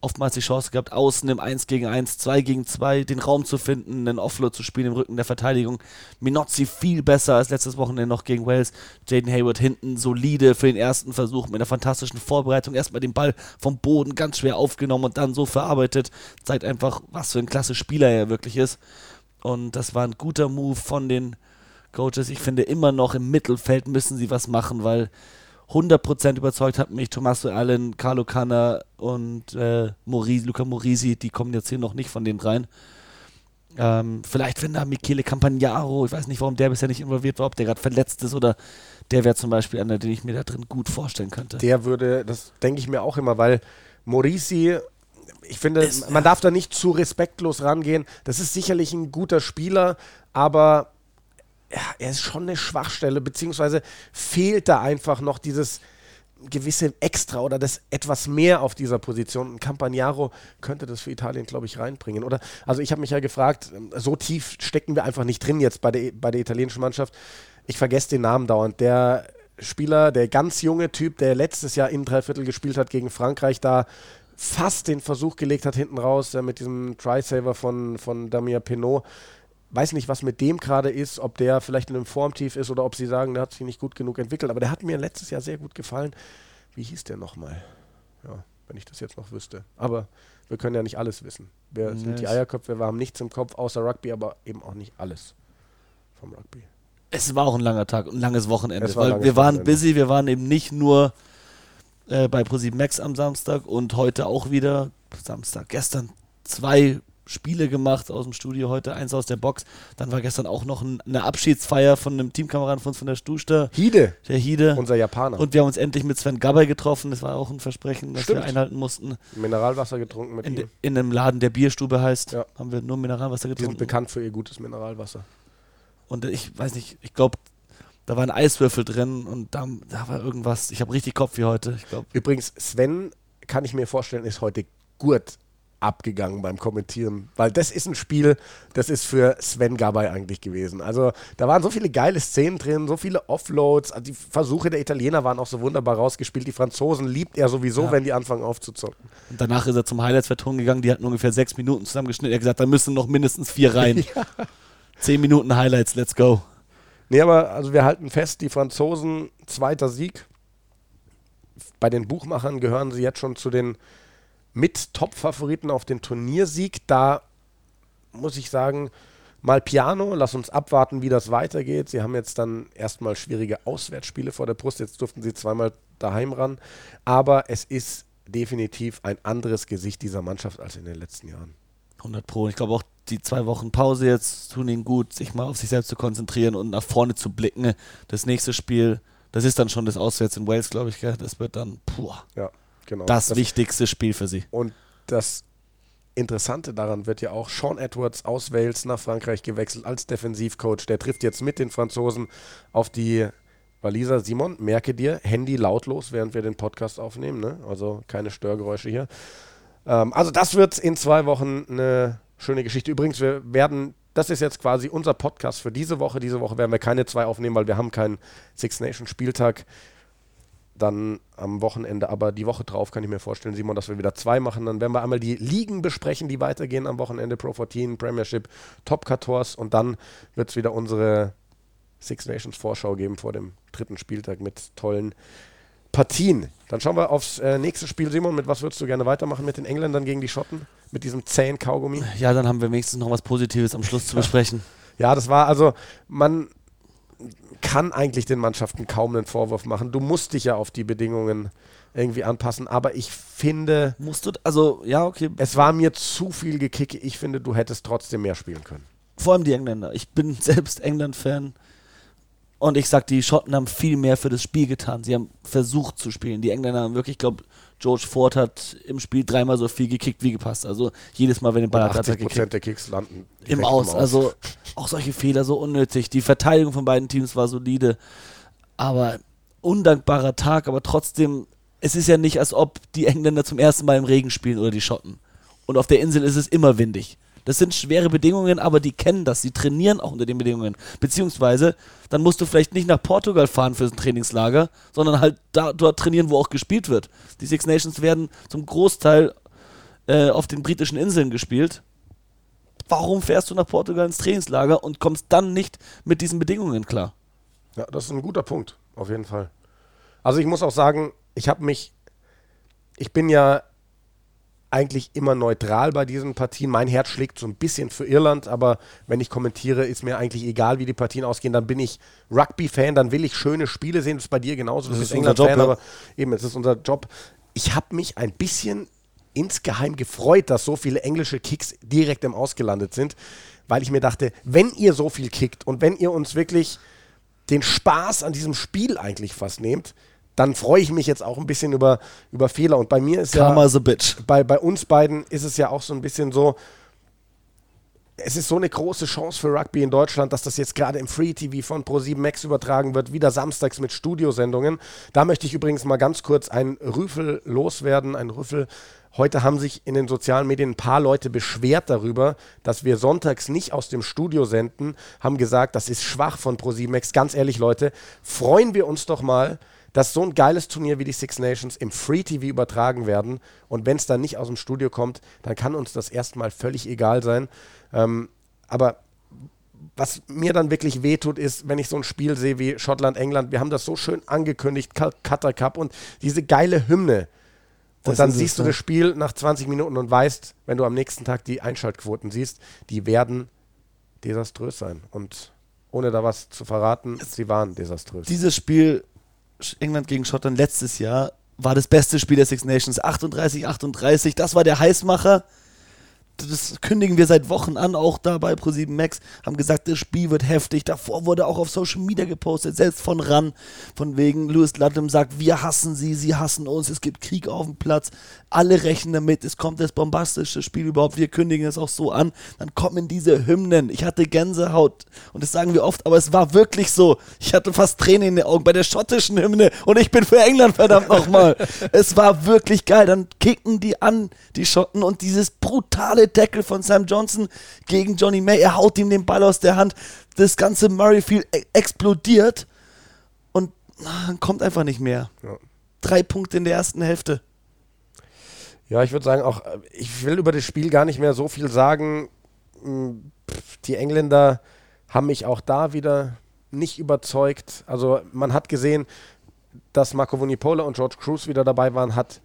Oftmals die Chance gehabt, außen im 1 gegen 1, 2 gegen 2 den Raum zu finden, einen Offload zu spielen im Rücken der Verteidigung. Minozzi viel besser als letztes Wochenende noch gegen Wales. Jaden Hayward hinten solide für den ersten Versuch mit einer fantastischen Vorbereitung. Erstmal den Ball vom Boden ganz schwer aufgenommen und dann so verarbeitet. Zeigt einfach, was für ein klasse Spieler er wirklich ist. Und das war ein guter Move von den Coaches. Ich finde immer noch im Mittelfeld müssen sie was machen, weil 100% überzeugt hat mich Tommaso Allen, Carlo Canna und äh, Morisi, Luca Morisi, die kommen jetzt hier noch nicht von den dreien. Ähm, vielleicht wenn da Michele Campagnaro, ich weiß nicht, warum der bisher nicht involviert war, ob der gerade verletzt ist oder der wäre zum Beispiel einer, den ich mir da drin gut vorstellen könnte. Der würde, das denke ich mir auch immer, weil Morisi ich finde, es, man darf da nicht zu respektlos rangehen. Das ist sicherlich ein guter Spieler, aber er ist schon eine Schwachstelle, beziehungsweise fehlt da einfach noch dieses gewisse Extra oder das etwas mehr auf dieser Position. Ein Campagnaro könnte das für Italien, glaube ich, reinbringen. Oder also ich habe mich ja gefragt, so tief stecken wir einfach nicht drin jetzt bei der, bei der italienischen Mannschaft. Ich vergesse den Namen dauernd. Der Spieler, der ganz junge Typ, der letztes Jahr in Dreiviertel gespielt hat gegen Frankreich, da fast den Versuch gelegt hat hinten raus, der mit diesem Try-Saver von, von Damien Pinot. Weiß nicht, was mit dem gerade ist, ob der vielleicht in einem Formtief ist oder ob sie sagen, der hat sich nicht gut genug entwickelt. Aber der hat mir letztes Jahr sehr gut gefallen. Wie hieß der nochmal? Ja, wenn ich das jetzt noch wüsste. Aber wir können ja nicht alles wissen. Wir yes. sind die Eierköpfe, wir haben nichts im Kopf außer Rugby, aber eben auch nicht alles vom Rugby. Es war auch ein langer Tag, ein langes Wochenende. War weil wir waren Wochenende. busy, wir waren eben nicht nur äh, bei ProSieben Max am Samstag und heute auch wieder Samstag. Gestern zwei Spiele gemacht aus dem Studio, heute eins aus der Box. Dann war gestern auch noch ein, eine Abschiedsfeier von einem Teamkameraden von uns von der Stuster. Hide. Der Hide. Unser Japaner. Und wir haben uns endlich mit Sven Gabay getroffen. Das war auch ein Versprechen, das Stimmt. wir einhalten mussten. Mineralwasser getrunken mit in, ihm. In einem Laden, der Bierstube heißt, ja. haben wir nur Mineralwasser getrunken. Die sind bekannt für ihr gutes Mineralwasser. Und ich weiß nicht, ich glaube, da waren Eiswürfel drin und da, da war irgendwas. Ich habe richtig Kopf wie heute. Ich glaub. Übrigens, Sven, kann ich mir vorstellen, ist heute gut abgegangen beim Kommentieren, weil das ist ein Spiel, das ist für Sven Gabay eigentlich gewesen. Also da waren so viele geile Szenen drin, so viele Offloads, also die Versuche der Italiener waren auch so wunderbar rausgespielt. Die Franzosen liebt er sowieso, ja. wenn die anfangen aufzuzocken. Und danach ist er zum Highlights-Verton gegangen, die hatten ungefähr sechs Minuten zusammengeschnitten. Er hat gesagt, da müssen noch mindestens vier rein. ja. Zehn Minuten Highlights, let's go. Nee, aber also wir halten fest, die Franzosen, zweiter Sieg. Bei den Buchmachern gehören sie jetzt schon zu den mit Top-Favoriten auf den Turniersieg. Da muss ich sagen, mal Piano, lass uns abwarten, wie das weitergeht. Sie haben jetzt dann erstmal schwierige Auswärtsspiele vor der Brust. Jetzt durften sie zweimal daheim ran. Aber es ist definitiv ein anderes Gesicht dieser Mannschaft als in den letzten Jahren. 100 Pro. Ich glaube auch die zwei Wochen Pause jetzt tun ihnen gut, sich mal auf sich selbst zu konzentrieren und nach vorne zu blicken. Das nächste Spiel, das ist dann schon das Auswärts in Wales, glaube ich. Gell? Das wird dann puh, ja, genau. das, das wichtigste Spiel für sie. Und das Interessante daran wird ja auch Sean Edwards aus Wales nach Frankreich gewechselt als Defensivcoach. Der trifft jetzt mit den Franzosen auf die Waliser. Simon, merke dir, Handy lautlos, während wir den Podcast aufnehmen. Ne? Also keine Störgeräusche hier. Ähm, also das wird in zwei Wochen eine schöne Geschichte. Übrigens, wir werden, das ist jetzt quasi unser Podcast für diese Woche. Diese Woche werden wir keine zwei aufnehmen, weil wir haben keinen Six Nation Spieltag. Dann am Wochenende, aber die Woche drauf kann ich mir vorstellen, Simon, dass wir wieder zwei machen. Dann werden wir einmal die Ligen besprechen, die weitergehen am Wochenende. Pro 14, Premiership, Top 14 und dann wird es wieder unsere Six Nations Vorschau geben vor dem dritten Spieltag mit tollen Partien. Dann schauen wir aufs äh, nächste Spiel, Simon. Mit was würdest du gerne weitermachen mit den Engländern gegen die Schotten? Mit diesem zähen Kaugummi? Ja, dann haben wir wenigstens noch was Positives am Schluss zu besprechen. Ja, das war also, man kann eigentlich den Mannschaften kaum einen Vorwurf machen. Du musst dich ja auf die Bedingungen irgendwie anpassen, aber ich finde. Musst du, also, ja, okay. Es war mir zu viel Gekicke. Ich finde, du hättest trotzdem mehr spielen können. Vor allem die Engländer. Ich bin selbst England-Fan. Und ich sag, die Schotten haben viel mehr für das Spiel getan. Sie haben versucht zu spielen. Die Engländer haben wirklich, ich glaube, George Ford hat im Spiel dreimal so viel gekickt wie gepasst. Also jedes Mal, wenn den Ball hat, hat er gekickt. der Kicks landen im Aus. Aus. Also auch solche Fehler so unnötig. Die Verteidigung von beiden Teams war solide. Aber undankbarer Tag, aber trotzdem, es ist ja nicht, als ob die Engländer zum ersten Mal im Regen spielen oder die Schotten. Und auf der Insel ist es immer windig. Das sind schwere Bedingungen, aber die kennen das. Sie trainieren auch unter den Bedingungen. Beziehungsweise, dann musst du vielleicht nicht nach Portugal fahren für ein Trainingslager, sondern halt da, dort trainieren, wo auch gespielt wird. Die Six Nations werden zum Großteil äh, auf den britischen Inseln gespielt. Warum fährst du nach Portugal ins Trainingslager und kommst dann nicht mit diesen Bedingungen klar? Ja, das ist ein guter Punkt, auf jeden Fall. Also ich muss auch sagen, ich habe mich, ich bin ja eigentlich immer neutral bei diesen Partien. Mein Herz schlägt so ein bisschen für Irland, aber wenn ich kommentiere, ist mir eigentlich egal, wie die Partien ausgehen. Dann bin ich Rugby-Fan, dann will ich schöne Spiele sehen. Das ist bei dir genauso. Du bist England-Fan, aber eben, es ist unser Job. Ich habe mich ein bisschen insgeheim gefreut, dass so viele englische Kicks direkt im Ausgelandet sind, weil ich mir dachte, wenn ihr so viel kickt und wenn ihr uns wirklich den Spaß an diesem Spiel eigentlich fast nehmt, dann freue ich mich jetzt auch ein bisschen über, über Fehler. Und bei mir ist Karma ja, is a bitch. bei, bei uns beiden ist es ja auch so ein bisschen so, es ist so eine große Chance für Rugby in Deutschland, dass das jetzt gerade im Free TV von Pro7 Max übertragen wird, wieder samstags mit Studiosendungen. Da möchte ich übrigens mal ganz kurz einen Rüffel loswerden, ein Rüffel. Heute haben sich in den sozialen Medien ein paar Leute beschwert darüber, dass wir sonntags nicht aus dem Studio senden, haben gesagt, das ist schwach von Pro7 Max. Ganz ehrlich, Leute, freuen wir uns doch mal, dass so ein geiles Turnier wie die Six Nations im Free TV übertragen werden. Und wenn es dann nicht aus dem Studio kommt, dann kann uns das erstmal völlig egal sein. Ähm, aber was mir dann wirklich wehtut, ist, wenn ich so ein Spiel sehe wie Schottland, England. Wir haben das so schön angekündigt, Qatar Cup und diese geile Hymne. Und Das dann es, siehst du das Spiel nach 20 Minuten und weißt, wenn du am nächsten Tag die Einschaltquoten siehst, die werden desaströs sein. Und ohne da was zu verraten, sie waren desaströs. Dieses Spiel England gegen Schottland letztes Jahr war das beste Spiel der Six Nations. 38, 38, das war der Heißmacher. Das kündigen wir seit Wochen an, auch da bei Pro7 Max. Haben gesagt, das Spiel wird heftig. Davor wurde auch auf Social Media gepostet, selbst von RAN. Von wegen, Lewis Ludlam sagt, wir hassen sie, sie hassen uns, es gibt Krieg auf dem Platz. Alle rechnen damit, es kommt das bombastische Spiel überhaupt. Wir kündigen es auch so an. Dann kommen diese Hymnen. Ich hatte Gänsehaut. Und das sagen wir oft, aber es war wirklich so. Ich hatte fast Tränen in den Augen bei der schottischen Hymne. Und ich bin für England, verdammt nochmal. es war wirklich geil. Dann kicken die an, die Schotten. Und dieses brutale Tackle von Sam Johnson gegen Johnny May. Er haut ihm den Ball aus der Hand. Das ganze Murrayfield e explodiert. Und dann kommt einfach nicht mehr. Ja. Drei Punkte in der ersten Hälfte. Ja, ich würde sagen, auch, äh, ich will über das Spiel gar nicht mehr so viel sagen. Pff, Die Engländer haben mich auch da wieder nicht überzeugt. Also man hat gesehen, dass Marco Vunipola und George Cruz wieder dabei waren, hat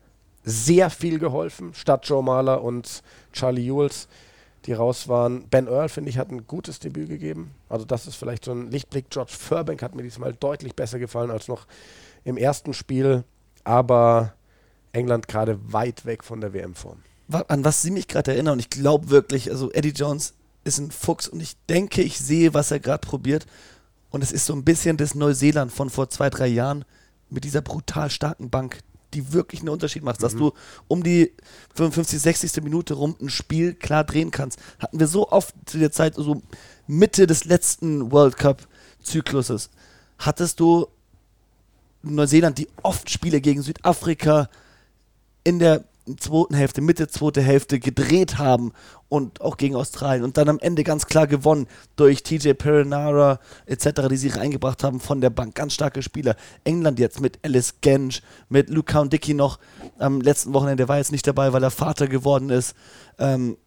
sehr viel geholfen, statt Joe Mahler und Charlie Ewells, die raus waren. Ben Earl, finde ich, hat ein gutes Debüt gegeben. Also das ist vielleicht so ein Lichtblick. George Furbank hat mir diesmal deutlich besser gefallen als noch im ersten Spiel. Aber England gerade weit weg von der WM-Form. an was sie mich gerade erinnern. Und ich glaube wirklich, also Eddie Jones ist ein Fuchs und ich denke, ich sehe, was er gerade probiert. Und es ist so ein bisschen das Neuseeland von vor zwei, drei Jahren mit dieser brutal starken Bank, die wirklich einen Unterschied macht, dass du um die 55, 60. Minute rum ein Spiel klar drehen kannst. Hatten wir so oft zu der Zeit, so Mitte des letzten World Cup-Zykluses, hattest du Neuseeland, die oft Spiele gegen Südafrika in der zweiten Hälfte, Mitte zweite Hälfte gedreht haben und auch gegen Australien und dann am Ende ganz klar gewonnen durch TJ Perinara etc., die sie reingebracht haben von der Bank. Ganz starke Spieler. England jetzt mit Alice Gensch, mit Luke Count Dickey noch am letzten Wochenende, der war jetzt nicht dabei, weil er Vater geworden ist. Ähm,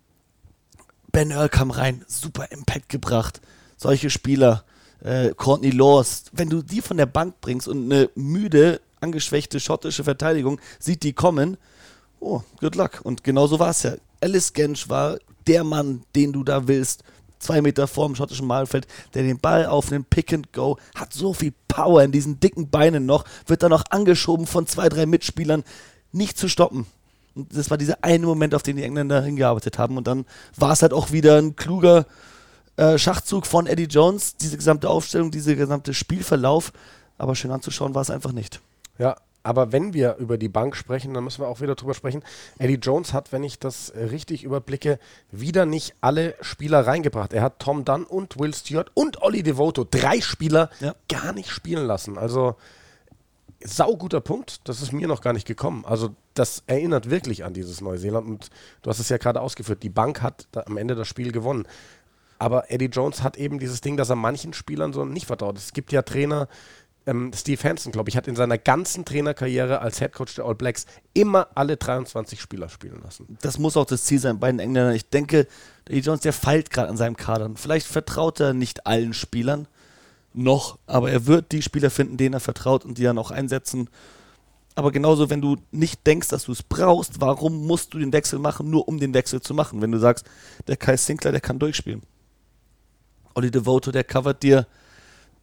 Ben Earl kam rein, super Impact gebracht. Solche Spieler, äh, Courtney Laws, wenn du die von der Bank bringst und eine müde, angeschwächte schottische Verteidigung sieht die kommen, oh, good luck. Und genau so war es ja. Alice Gensch war der Mann, den du da willst. Zwei Meter vor dem schottischen Mahlfeld, der den Ball aufnimmt, Pick and Go, hat so viel Power in diesen dicken Beinen noch, wird dann noch angeschoben von zwei, drei Mitspielern, nicht zu stoppen. Und das war dieser eine Moment, auf den die Engländer hingearbeitet haben. Und dann war es halt auch wieder ein kluger äh, Schachzug von Eddie Jones, diese gesamte Aufstellung, dieser gesamte Spielverlauf. Aber schön anzuschauen war es einfach nicht. Ja, aber wenn wir über die Bank sprechen, dann müssen wir auch wieder drüber sprechen. Eddie Jones hat, wenn ich das äh, richtig überblicke, wieder nicht alle Spieler reingebracht. Er hat Tom Dunn und Will Stewart und Olli Devoto, drei Spieler, Ja. gar nicht spielen lassen. Also sauguter Punkt. Das ist mir noch gar nicht gekommen. Also das erinnert wirklich an dieses Neuseeland. Und du hast es ja gerade ausgeführt. Die Bank hat am Ende das Spiel gewonnen. Aber Eddie Jones hat eben dieses Ding, dass er manchen Spielern so nicht vertraut. Es gibt ja Trainer, ähm, Steve Hansen, glaube ich, hat in seiner ganzen Trainerkarriere als Headcoach der All Blacks immer alle 23 Spieler spielen lassen. das muss auch das Ziel sein bei den Engländern. Ich denke, Eddie Jones, der feilt gerade an seinem Kader. Vielleicht vertraut er nicht allen Spielern noch, aber er wird die Spieler finden, denen er vertraut und die dann auch einsetzen. Aber genauso, wenn du nicht denkst, dass du es brauchst, warum musst du den Wechsel machen, nur um den Wechsel zu machen? Wenn du sagst, der Kai Sinclair, der kann durchspielen. Olli Devoto, der covert dir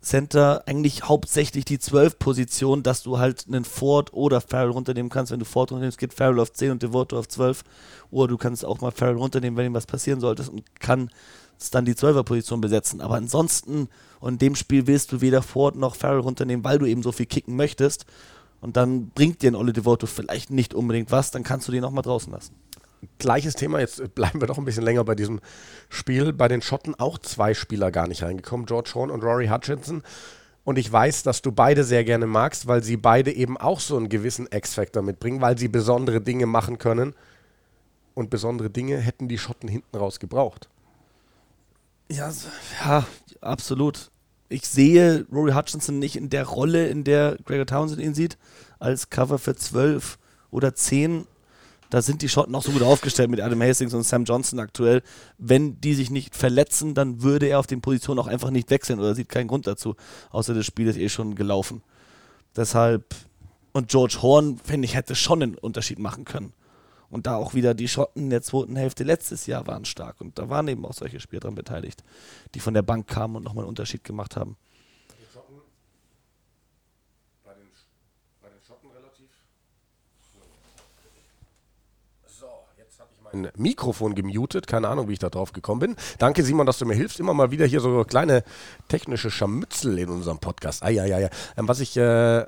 Center eigentlich hauptsächlich die 12-Position, dass du halt einen Ford oder Farrell runternehmen kannst. Wenn du Ford runternimmst, geht Farrell auf 10 und Devoto auf 12. Oder du kannst auch mal Farrell runternehmen, wenn ihm was passieren sollte und kann dann die 12er-Position besetzen. Aber ansonsten, und in dem Spiel willst du weder Ford noch Farrell runternehmen, weil du eben so viel kicken möchtest. Und dann bringt dir ein Olli Devoto vielleicht nicht unbedingt was, dann kannst du den nochmal draußen lassen. Gleiches Thema, jetzt bleiben wir doch ein bisschen länger bei diesem Spiel. Bei den Schotten auch zwei Spieler gar nicht reingekommen, George Horn und Rory Hutchinson. Und ich weiß, dass du beide sehr gerne magst, weil sie beide eben auch so einen gewissen X-Factor mitbringen, weil sie besondere Dinge machen können. Und besondere Dinge hätten die Schotten hinten raus gebraucht. Ja, ja, absolut. Ich sehe Rory Hutchinson nicht in der Rolle, in der Gregor Townsend ihn sieht, als Cover für 12 oder 10. Da sind die Schotten auch so gut aufgestellt mit Adam Hastings und Sam Johnson aktuell. Wenn die sich nicht verletzen, dann würde er auf den Positionen auch einfach nicht wechseln oder sieht keinen Grund dazu. Außer das Spiel ist eh schon gelaufen. Deshalb, und George Horn, finde ich, hätte schon einen Unterschied machen können. Und da auch wieder die Schotten in der zweiten Hälfte letztes Jahr waren stark. Und da waren eben auch solche Spieler dran beteiligt, die von der Bank kamen und nochmal einen Unterschied gemacht haben. Die Schotten bei den, bei den Schotten relativ. So, jetzt habe ich mein Mikrofon gemutet. Keine Ahnung, wie ich da drauf gekommen bin. Danke, Simon, dass du mir hilfst. Immer mal wieder hier so kleine technische Scharmützel in unserem Podcast. Ah, ja, ja, ja. Ähm, was ich. Äh,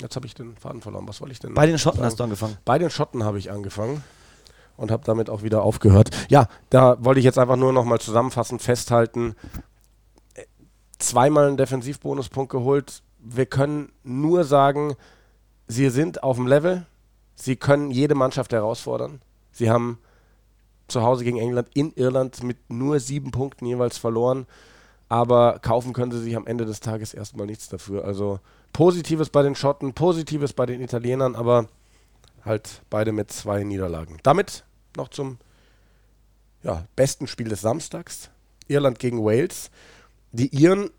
Jetzt habe ich den Faden verloren. Was wollte ich denn? Bei den Schotten sagen? hast du angefangen. Bei den Schotten habe ich angefangen und habe damit auch wieder aufgehört. Ja, da wollte ich jetzt einfach nur noch mal zusammenfassend festhalten. Zweimal einen Defensivbonuspunkt geholt. Wir können nur sagen, sie sind auf dem Level. Sie können jede Mannschaft herausfordern. Sie haben zu Hause gegen England in Irland mit nur sieben Punkten jeweils verloren. Aber kaufen können sie sich am Ende des Tages erstmal nichts dafür. Also Positives bei den Schotten, Positives bei den Italienern, aber halt beide mit zwei Niederlagen. Damit noch zum ja, besten Spiel des Samstags. Irland gegen Wales. Die Iren,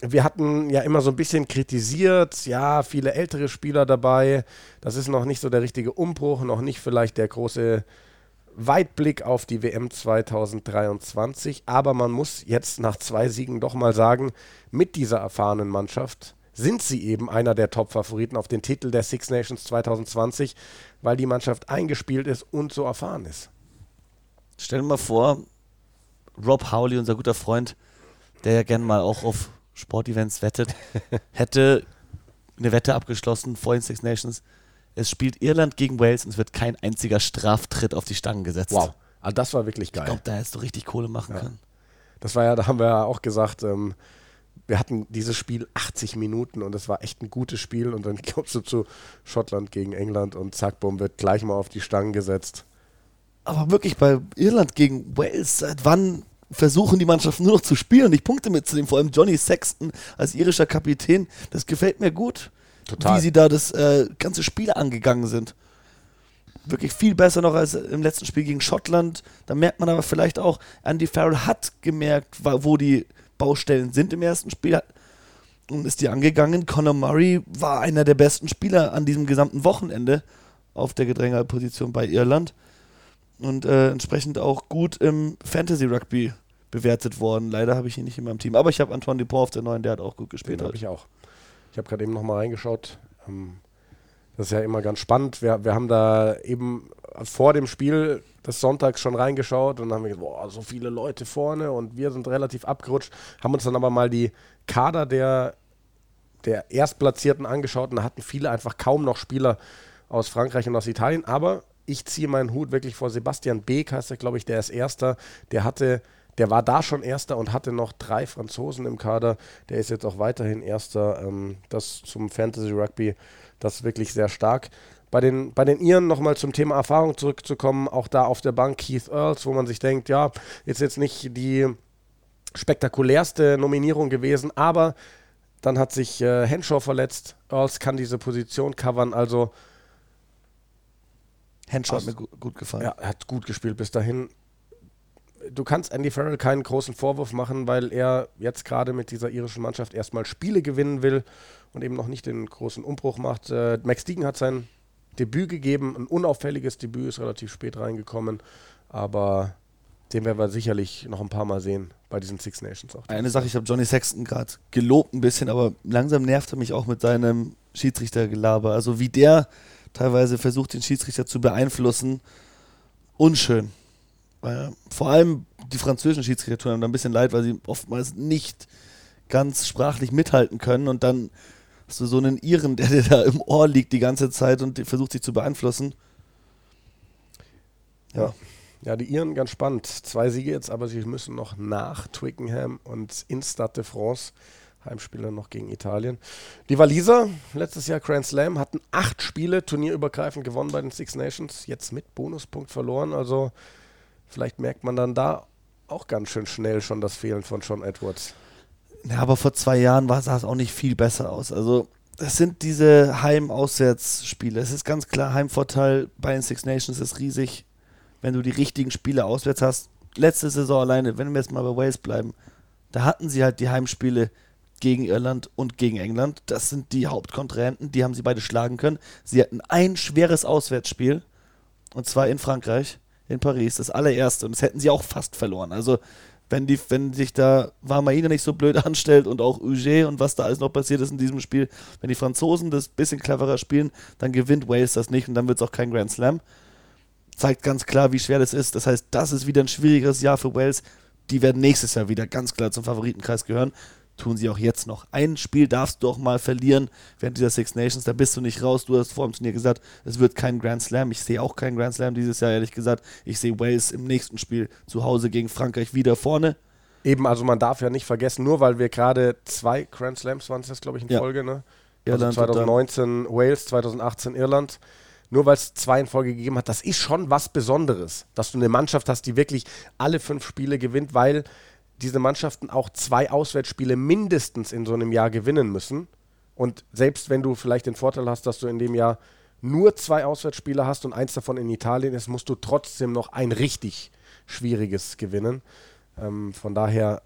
wir hatten ja immer so ein bisschen kritisiert, ja, viele ältere Spieler dabei. Das ist noch nicht so der richtige Umbruch, noch nicht vielleicht der große Weitblick auf die WM 2023. Aber man muss jetzt nach zwei Siegen doch mal sagen, mit dieser erfahrenen Mannschaft sind sie eben einer der Top-Favoriten auf den Titel der Six Nations 2020, weil die Mannschaft eingespielt ist und so erfahren ist. Stell dir mal vor, Rob Howley, unser guter Freund, der ja gerne mal auch auf Sportevents wettet, hätte eine Wette abgeschlossen vor den Six Nations. Es spielt Irland gegen Wales und es wird kein einziger Straftritt auf die Stangen gesetzt. Wow, also das war wirklich geil. Ich glaube, da hättest du richtig Kohle machen ja. können. Das war ja, da haben wir ja auch gesagt, ähm, wir hatten dieses Spiel 80 Minuten und es war echt ein gutes Spiel und dann kommst du zu Schottland gegen England und zack, bumm, wird gleich mal auf die Stangen gesetzt. Aber wirklich bei Irland gegen Wales, seit wann versuchen die Mannschaften nur noch zu spielen und nicht Punkte mitzunehmen? Vor allem Johnny Sexton als irischer Kapitän, das gefällt mir gut. Total. Wie sie da das äh, ganze Spiel angegangen sind. Wirklich viel besser noch als im letzten Spiel gegen Schottland. Da merkt man aber vielleicht auch, Andy Farrell hat gemerkt, wo die Baustellen sind im ersten Spiel und ist die angegangen. Conor Murray war einer der besten Spieler an diesem gesamten Wochenende auf der Gedrängerposition bei Irland und äh, entsprechend auch gut im Fantasy Rugby bewertet worden. Leider habe ich ihn nicht in meinem Team, aber ich habe Antoine Dupont auf der neuen, der hat auch gut gespielt. Den habe ich auch. Ich habe gerade eben noch mal reingeschaut. Ähm, das ist ja immer ganz spannend. Wir, wir haben da eben vor dem Spiel des Sonntags schon reingeschaut und haben gesagt, boah, so viele Leute vorne und wir sind relativ abgerutscht, haben uns dann aber mal die Kader der, der Erstplatzierten angeschaut und da hatten viele einfach kaum noch Spieler aus Frankreich und aus Italien, aber ich ziehe meinen Hut wirklich vor Sebastian Beek, heißt er, glaube ich, der ist Erster, der hatte der war da schon Erster und hatte noch drei Franzosen im Kader. Der ist jetzt auch weiterhin Erster. Ähm, das zum Fantasy Rugby, das ist wirklich sehr stark. Bei den, bei den Iren nochmal zum Thema Erfahrung zurückzukommen, auch da auf der Bank Keith Earls, wo man sich denkt, ja, ist jetzt nicht die spektakulärste Nominierung gewesen, aber dann hat sich äh, Henshaw verletzt. Earls kann diese Position covern, also Henshaw hat mir gut, gefallen. Ja, er hat gut gespielt bis dahin. Du kannst Andy Farrell keinen großen Vorwurf machen, weil er jetzt gerade mit dieser irischen Mannschaft erstmal Spiele gewinnen will und eben noch nicht den großen Umbruch macht. Äh, Max Deegan hat sein Debüt gegeben. Ein unauffälliges Debüt ist relativ spät reingekommen, aber den werden wir sicherlich noch ein paar Mal sehen bei diesen Six Nations auch. Eine Sache, ich habe Johnny Sexton gerade gelobt ein bisschen, aber langsam nervt er mich auch mit seinem Schiedsrichtergelaber. Also wie der teilweise versucht, den Schiedsrichter zu beeinflussen, unschön. Weil vor allem die französischen Schiedsrichter tun einem da ein bisschen leid, weil sie oftmals nicht ganz sprachlich mithalten können und dann Hast du so einen Iren, der dir da im Ohr liegt die ganze Zeit und versucht sich zu beeinflussen? Ja. Ja, die Iren ganz spannend. Zwei Siege jetzt, aber sie müssen noch nach Twickenham und in Stade de France. Heimspieler noch gegen Italien. Die Waliser, letztes Jahr Grand Slam, hatten acht Spiele turnierübergreifend gewonnen bei den Six Nations, jetzt mit Bonuspunkt verloren. Also vielleicht merkt man dann da auch ganz schön schnell schon das Fehlen von John Edwards. Ja, aber vor zwei Jahren sah es auch nicht viel besser aus. Also es sind diese Heim-Auswärtsspiele. Es ist ganz klar, Heimvorteil bei den Six Nations ist riesig wenn du die richtigen Spiele auswärts hast. Letzte Saison alleine, wenn wir jetzt mal bei Wales bleiben, da hatten sie halt die Heimspiele gegen Irland und gegen England. Das sind die Hauptkontrahenten, die haben sie beide schlagen können. Sie hatten ein schweres Auswärtsspiel und zwar in Frankreich, in Paris, das allererste. Und das hätten sie auch fast verloren. Also, wenn, die, wenn sich da Warmaina nicht so blöd anstellt und auch Uge und was da alles noch passiert ist in diesem Spiel, wenn die Franzosen das bisschen cleverer spielen, dann gewinnt Wales das nicht und dann wird es auch kein Grand Slam zeigt ganz klar, wie schwer das ist. Das heißt, das ist wieder ein schwieriges Jahr für Wales. Die werden nächstes Jahr wieder ganz klar zum Favoritenkreis gehören. Tun sie auch jetzt noch. Ein Spiel darfst du auch mal verlieren während dieser Six Nations. Da bist du nicht raus. Du hast vor dem Turnier gesagt, es wird kein Grand Slam. Ich sehe auch keinen Grand Slam dieses Jahr, ehrlich gesagt. Ich sehe Wales im nächsten Spiel zu Hause gegen Frankreich wieder vorne. Eben, also man darf ja nicht vergessen, nur weil wir gerade zwei Grand Slams waren es das, glaube ich, in ja. Folge, ne? Also 2019 Wales, 2018 Irland nur weil es zwei in Folge gegeben hat, das ist schon was Besonderes, dass du eine Mannschaft hast, die wirklich alle fünf Spiele gewinnt, weil diese Mannschaften auch zwei Auswärtsspiele mindestens in so einem Jahr gewinnen müssen. Und selbst wenn du vielleicht den Vorteil hast, dass du in dem Jahr nur zwei Auswärtsspiele hast und eins davon in Italien ist, musst du trotzdem noch ein richtig schwieriges gewinnen. Ähm, von daher,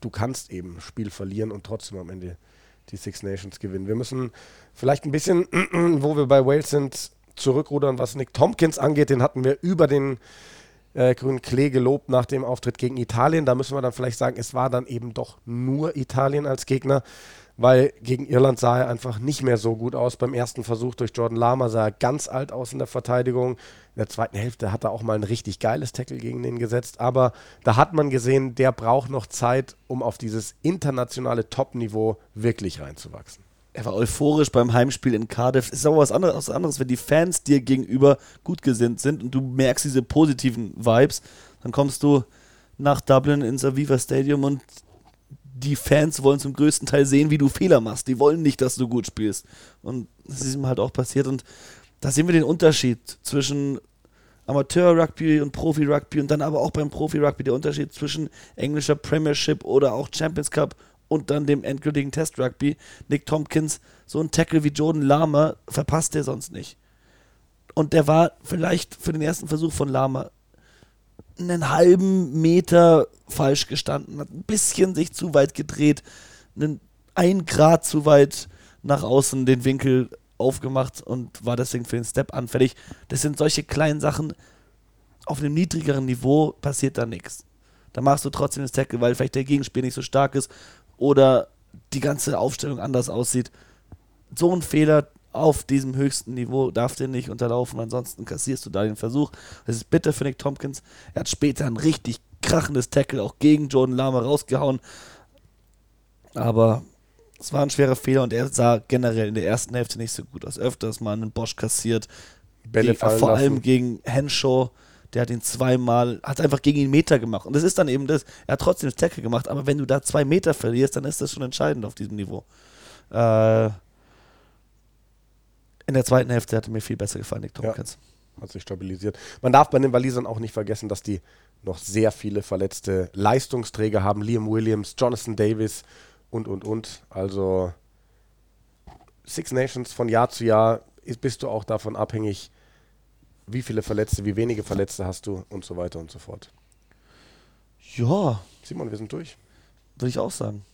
du kannst eben Spiel verlieren und trotzdem am Ende die Six Nations gewinnen. Wir müssen vielleicht ein bisschen, wo wir bei Wales sind, zurückrudern, was Nick Tompkins angeht. Den hatten wir über den äh, grünen Klee gelobt nach dem Auftritt gegen Italien. Da müssen wir dann vielleicht sagen, es war dann eben doch nur Italien als Gegner, weil gegen Irland sah er einfach nicht mehr so gut aus. Beim ersten Versuch durch Jordan Lama sah er ganz alt aus in der Verteidigung. In der zweiten Hälfte hat er auch mal ein richtig geiles Tackle gegen den gesetzt. Aber da hat man gesehen, der braucht noch Zeit, um auf dieses internationale Top-Niveau wirklich reinzuwachsen er war euphorisch beim Heimspiel in Cardiff. Es ist aber was anderes, was anderes, wenn die Fans dir gegenüber gut gesinnt sind und du merkst diese positiven Vibes. Dann kommst du nach Dublin ins Aviva Stadium und die Fans wollen zum größten Teil sehen, wie du Fehler machst. Die wollen nicht, dass du gut spielst. Und das ist ihm halt auch passiert. Und da sehen wir den Unterschied zwischen Amateur-Rugby und Profi-Rugby und dann aber auch beim Profi-Rugby der Unterschied zwischen englischer Premiership oder auch Champions Cup und dann dem endgültigen Test Rugby. Nick Tompkins, so ein Tackle wie Jordan Lama verpasst er sonst nicht. Und der war vielleicht für den ersten Versuch von Lama einen halben Meter falsch gestanden, hat ein bisschen sich zu weit gedreht, einen ein Grad zu weit nach außen den Winkel aufgemacht und war deswegen für den Step anfällig. Das sind solche kleinen Sachen. Auf einem niedrigeren Niveau passiert da nichts. Da machst du trotzdem das Tackle, weil vielleicht der Gegenspiel nicht so stark ist oder die ganze Aufstellung anders aussieht. So ein Fehler auf diesem höchsten Niveau darf dir nicht unterlaufen, ansonsten kassierst du da den Versuch. Das ist bitter für Nick Tompkins. Er hat später ein richtig krachendes Tackle auch gegen Jordan Lama rausgehauen. Aber es war ein schwerer Fehler und er sah generell in der ersten Hälfte nicht so gut aus. Öfters mal einen Bosch kassiert. Bälle vor lassen. allem gegen Henshaw der hat ihn zweimal, hat einfach gegen ihn Meter gemacht. Und das ist dann eben das, er hat trotzdem das Tackle gemacht, aber wenn du da zwei Meter verlierst, dann ist das schon entscheidend auf diesem Niveau. Äh, in der zweiten Hälfte hat er mir viel besser gefallen, Nick Tompkins. Ja, hat sich stabilisiert. Man darf bei den Walisern auch nicht vergessen, dass die noch sehr viele verletzte Leistungsträger haben. Liam Williams, Jonathan Davis und, und, und. Also Six Nations von Jahr zu Jahr bist du auch davon abhängig, wie viele Verletzte, wie wenige Verletzte hast du und so weiter und so fort. Ja. Simon, wir sind durch. Würde ich auch sagen.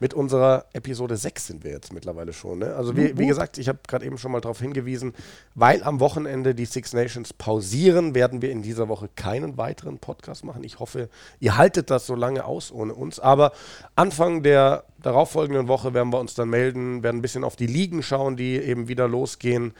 Mit unserer Episode 6 sind wir jetzt mittlerweile schon. Ne? Also wie, wie, gesagt, ich habe gerade eben schon mal darauf hingewiesen, weil am Wochenende die Six Nations pausieren, werden wir in dieser Woche keinen weiteren Podcast machen. Ich hoffe, ihr haltet das so lange aus ohne uns. Aber Anfang der darauffolgenden Woche werden wir uns dann melden, werden ein bisschen auf die Ligen schauen, die eben wieder losgehen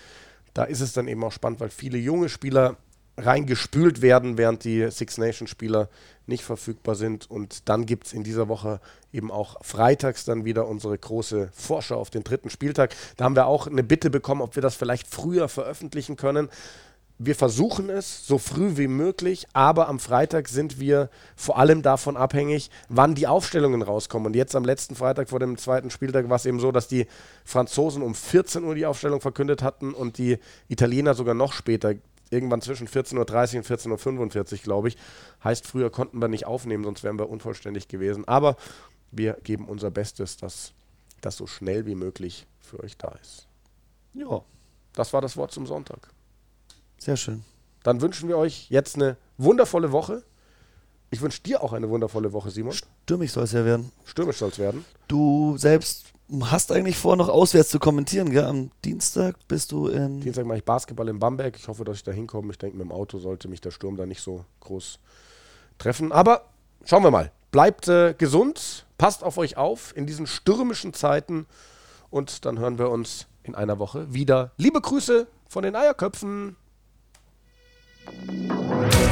da ist es dann eben auch spannend, weil viele junge Spieler reingespült werden, während die Six Nations Spieler nicht verfügbar sind. Und dann gibt es in dieser Woche eben auch freitags dann wieder unsere große Vorschau auf den dritten Spieltag. Da haben wir auch eine Bitte bekommen, ob wir das vielleicht früher veröffentlichen können. Wir versuchen es so früh wie möglich, aber am Freitag sind wir vor allem davon abhängig, wann die Aufstellungen rauskommen. Und jetzt am letzten Freitag vor dem zweiten Spieltag war es eben so, dass die Franzosen um 14 Uhr die Aufstellung verkündet hatten und die Italiener sogar noch später irgendwann zwischen 14.30 Uhr und 14.45 Uhr, glaube ich. Heißt, früher konnten wir nicht aufnehmen, sonst wären wir unvollständig gewesen. Aber wir geben unser Bestes, dass das so schnell wie möglich für euch da ist. Ja, das war das Wort zum Sonntag. Sehr schön. Dann wünschen wir euch jetzt eine wundervolle Woche. Ich wünsche dir auch eine wundervolle Woche, Simon. Stürmisch soll es ja werden. Stürmisch soll es werden. Du selbst hast eigentlich vor, noch auswärts zu kommentieren, gell? Am Dienstag bist du in. Dienstag mache ich Basketball in Bamberg. Ich hoffe, dass ich da hinkomme. Ich denke, mit dem Auto sollte mich der Sturm da nicht so groß treffen. Aber schauen wir mal. Bleibt äh, gesund, passt auf euch auf in diesen stürmischen Zeiten und dann hören wir uns in einer Woche wieder. Liebe Grüße von den Eierköpfen. Thank you.